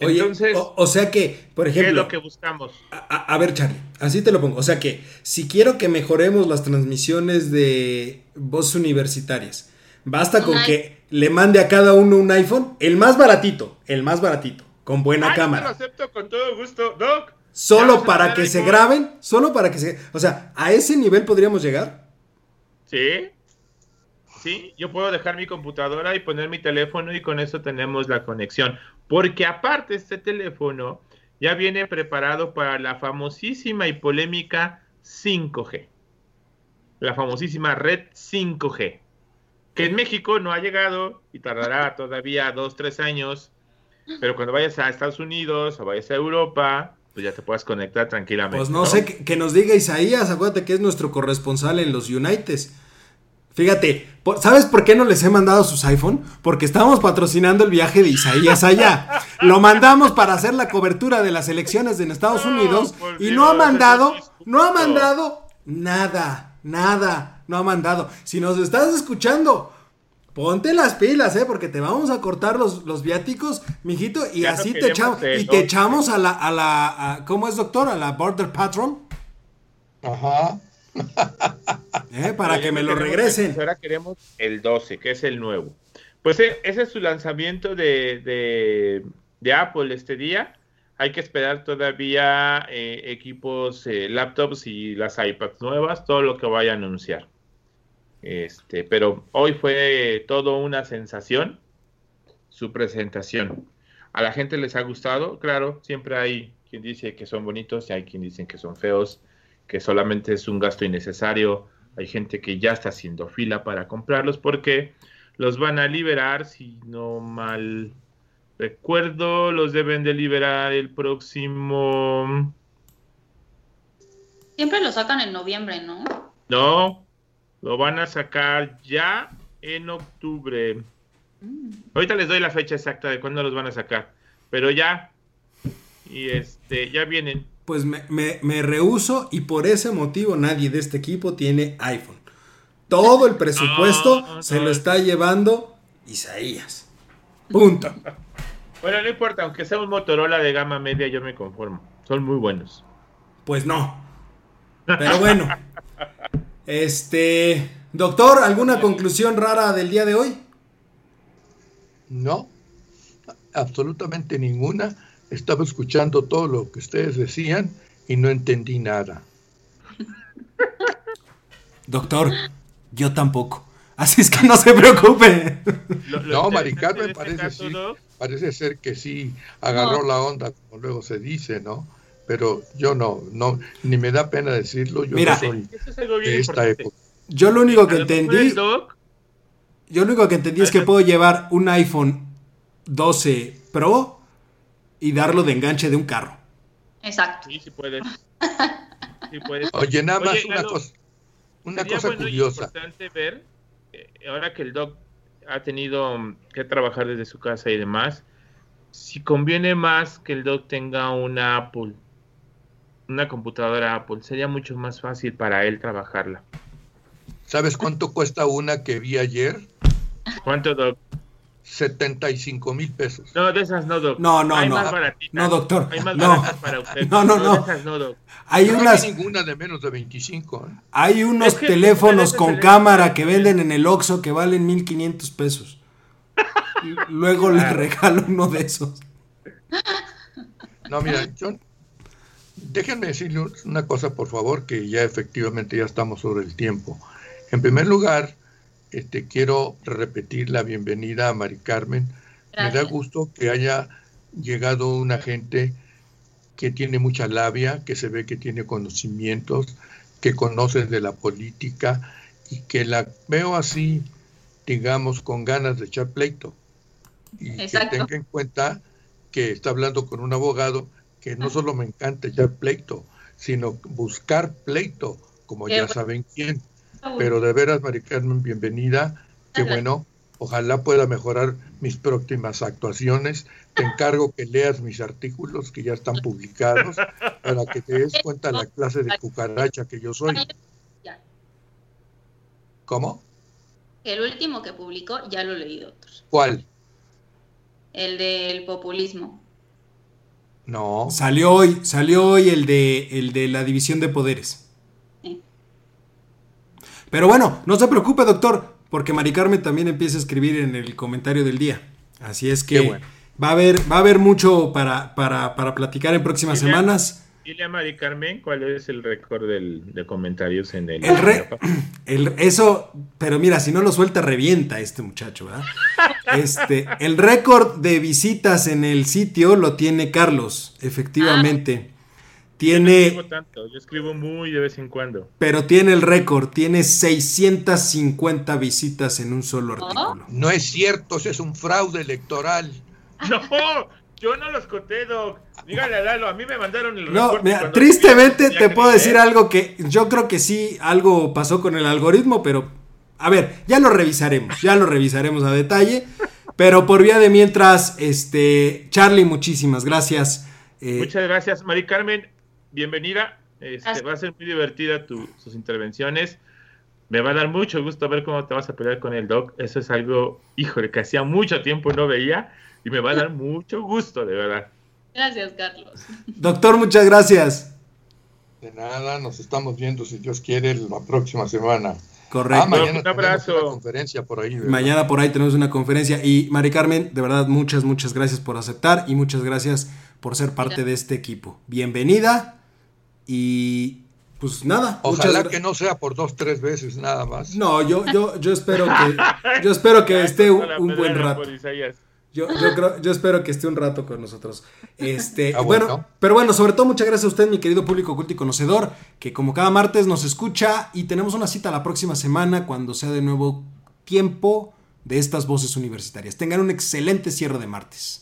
Oye, Entonces, o, o sea que, por ¿qué es ejemplo, lo que buscamos? a, a- a ver, Charlie, así te lo pongo. O sea que, si quiero que mejoremos las transmisiones de voces universitarias, basta con que le mande a cada uno un iPhone, el más baratito, el más baratito, con buena Ah, yo te lo cámara. acepto con todo gusto, Doc. Solo para que se graben, solo para que se... O sea, a ese nivel podríamos llegar. Sí. Sí, yo puedo dejar mi computadora y poner mi teléfono y con eso tenemos la conexión. Porque aparte este teléfono ya viene preparado para la famosísima y polémica 5G. La famosísima red 5G. Que en México no ha llegado y tardará todavía dos, tres años. Pero cuando vayas a Estados Unidos o vayas a Europa, pues ya te puedes conectar tranquilamente. Pues no, sé, que, que nos diga Isaías, acuérdate que es nuestro corresponsal en los Uniteds. Fíjate, ¿sabes por qué no les he mandado sus iPhone? Porque estamos patrocinando el viaje de Isaías allá. Lo mandamos para hacer la cobertura de las elecciones en Estados Unidos por y no ha mandado, no ha mandado nada, nada, no ha mandado. Si nos estás escuchando, ponte las pilas, ¿eh? Porque te vamos a cortar los, los viáticos, mijito, y Ya no así te echamos, y te echamos a la, a la, a- ¿cómo es doctor? A la Border Patron. Ajá. ¿Eh? Para que me lo regresen. Ahora queremos el 12, que es el nuevo. Pues eh, ese es su lanzamiento de, de- de Apple este día. Hay que esperar todavía eh, equipos, eh, laptops y las iPads nuevas, todo lo que vaya a anunciar. Este, pero hoy fue todo una sensación su presentación. A la gente les ha gustado, claro, siempre hay quien dice que son bonitos y hay quien dicen que son feos, que solamente es un gasto innecesario. Hay gente que ya está haciendo fila para comprarlos porque los van a liberar, si no mal recuerdo, los deben de liberar el próximo... Siempre lo sacan en noviembre, ¿no? No, lo van a sacar ya en octubre. Mm. Ahorita les doy la fecha exacta de cuándo los van a sacar, pero ya, y este, ya vienen. Pues me, me, me rehuso y por ese motivo nadie de este equipo tiene iPhone. Todo el presupuesto se lo está llevando Isaías. Punto. Bueno, no importa, aunque sea un Motorola de gama media, yo me conformo. Son muy buenos. Pues no. Pero bueno. Este, doctor, ¿alguna conclusión rara del día de hoy? No, absolutamente ninguna. Estaba escuchando todo lo que ustedes decían y no entendí nada. Doctor, yo tampoco. Así es que no se preocupe. no, Maricarmen parece, parece ser que sí agarró la onda, como luego se dice, ¿no? Pero yo no, no, ni me da pena decirlo, yo Mira, no soy de esta época. Yo lo único que entendí, yo lo único que entendí es que puedo llevar un iPhone 12 Pro y darlo de enganche de un carro. Exacto. Sí, sí puedes. Sí puedes. Oye, nada más una cosa, una cosa bueno curiosa. importante ver, eh, ahora que el doc ha tenido que trabajar desde su casa y demás, si conviene más que el doc tenga una Apple, una computadora Apple, sería mucho más fácil para él trabajarla. ¿Sabes cuánto cuesta una que vi ayer? ¿Cuánto, doc? 75 mil pesos. No, de esas no, doc. No, no, Hay no. más baratitas. No, doctor. Hay más No. baratas para usted. No, no, no. de esas no, doc. Hay no unas, vi ninguna de menos de 25. ¿eh? hay unos Es que teléfonos con teléfono- cámara que venden en el Oxxo que valen 1500 pesos. Luego le regalo uno de esos. No, mira, yo, déjenme decirle una cosa, por favor, que ya efectivamente ya estamos sobre el tiempo. En primer lugar, este, quiero repetir la bienvenida a Mari Carmen. Me da gusto que haya llegado una gente que tiene mucha labia, que se ve que tiene conocimientos, que conoce de la política y que la veo así, digamos, con ganas de echar pleito. Y Exacto. que tenga en cuenta que está hablando con un abogado que no solo me encanta echar pleito, sino buscar pleito, como Qué ya bueno. saben quién. Pero de veras, Mari Carmen, bienvenida. Qué bueno. Ojalá pueda mejorar mis próximas actuaciones. Te encargo que leas mis artículos que ya están publicados para que te des cuenta la clase de cucaracha que yo soy. Ya. ¿Cómo? El último que publicó ya lo leí, doctor. ¿Cuál? El del populismo. No. Salió hoy, salió hoy el de, el de la división de poderes. Pero bueno, no se preocupe, doctor, porque Mari Carmen también empieza a escribir en el comentario del día. Así es que bueno. va a haber, va a haber mucho para, para, para platicar en próximas Dile semanas. Dile a Mari Carmen cuál es el récord del- de comentarios en el. El re- el- eso, pero mira, si no lo suelta, revienta este muchacho, ¿verdad? Este, el récord de visitas en el sitio lo tiene Carlos, efectivamente. Yo no Tiene, escribo tanto, yo escribo muy de vez en cuando. pero tiene el récord, tiene 650 visitas en un solo artículo. No es cierto, eso es un fraude electoral. No, yo no los conté, Doc. Dígale a Lalo, a mí me mandaron el No, mira, tristemente te puedo decir algo que yo creo que sí, algo pasó con el algoritmo, pero a ver, ya lo revisaremos, ya lo revisaremos a detalle. Pero por vía de mientras, este, Charlie, muchísimas gracias. Eh, Muchas gracias, Mari Carmen. Bienvenida. Este, va a ser muy divertida tu- sus intervenciones. Me va a dar mucho gusto ver cómo te vas a pelear con el Doc. Eso es algo, híjole, que hacía mucho tiempo no veía y me va a dar mucho gusto, de verdad. Gracias, Carlos. doctor, muchas gracias. De nada, nos estamos viendo, si Dios quiere, la próxima semana. Correcto. Ah, mañana Un abrazo. una conferencia por ahí. ¿verdad? Mañana por ahí tenemos una conferencia. Y Mari Carmen, de verdad, muchas, muchas gracias por aceptar y muchas gracias por ser parte de este equipo. Bienvenida. Y pues nada. Ojalá que no sea por dos, tres veces nada más. No, yo, yo, yo espero que, yo espero que esté un, buen rato. Yo, yo creo, yo espero que esté un rato con nosotros. Este, Ah, bueno. bueno. pero bueno, sobre todo muchas gracias a usted, mi querido público culto y conocedor, que como cada martes nos escucha y tenemos una cita la próxima semana cuando sea de nuevo tiempo de estas voces universitarias. Tengan un excelente cierre de martes.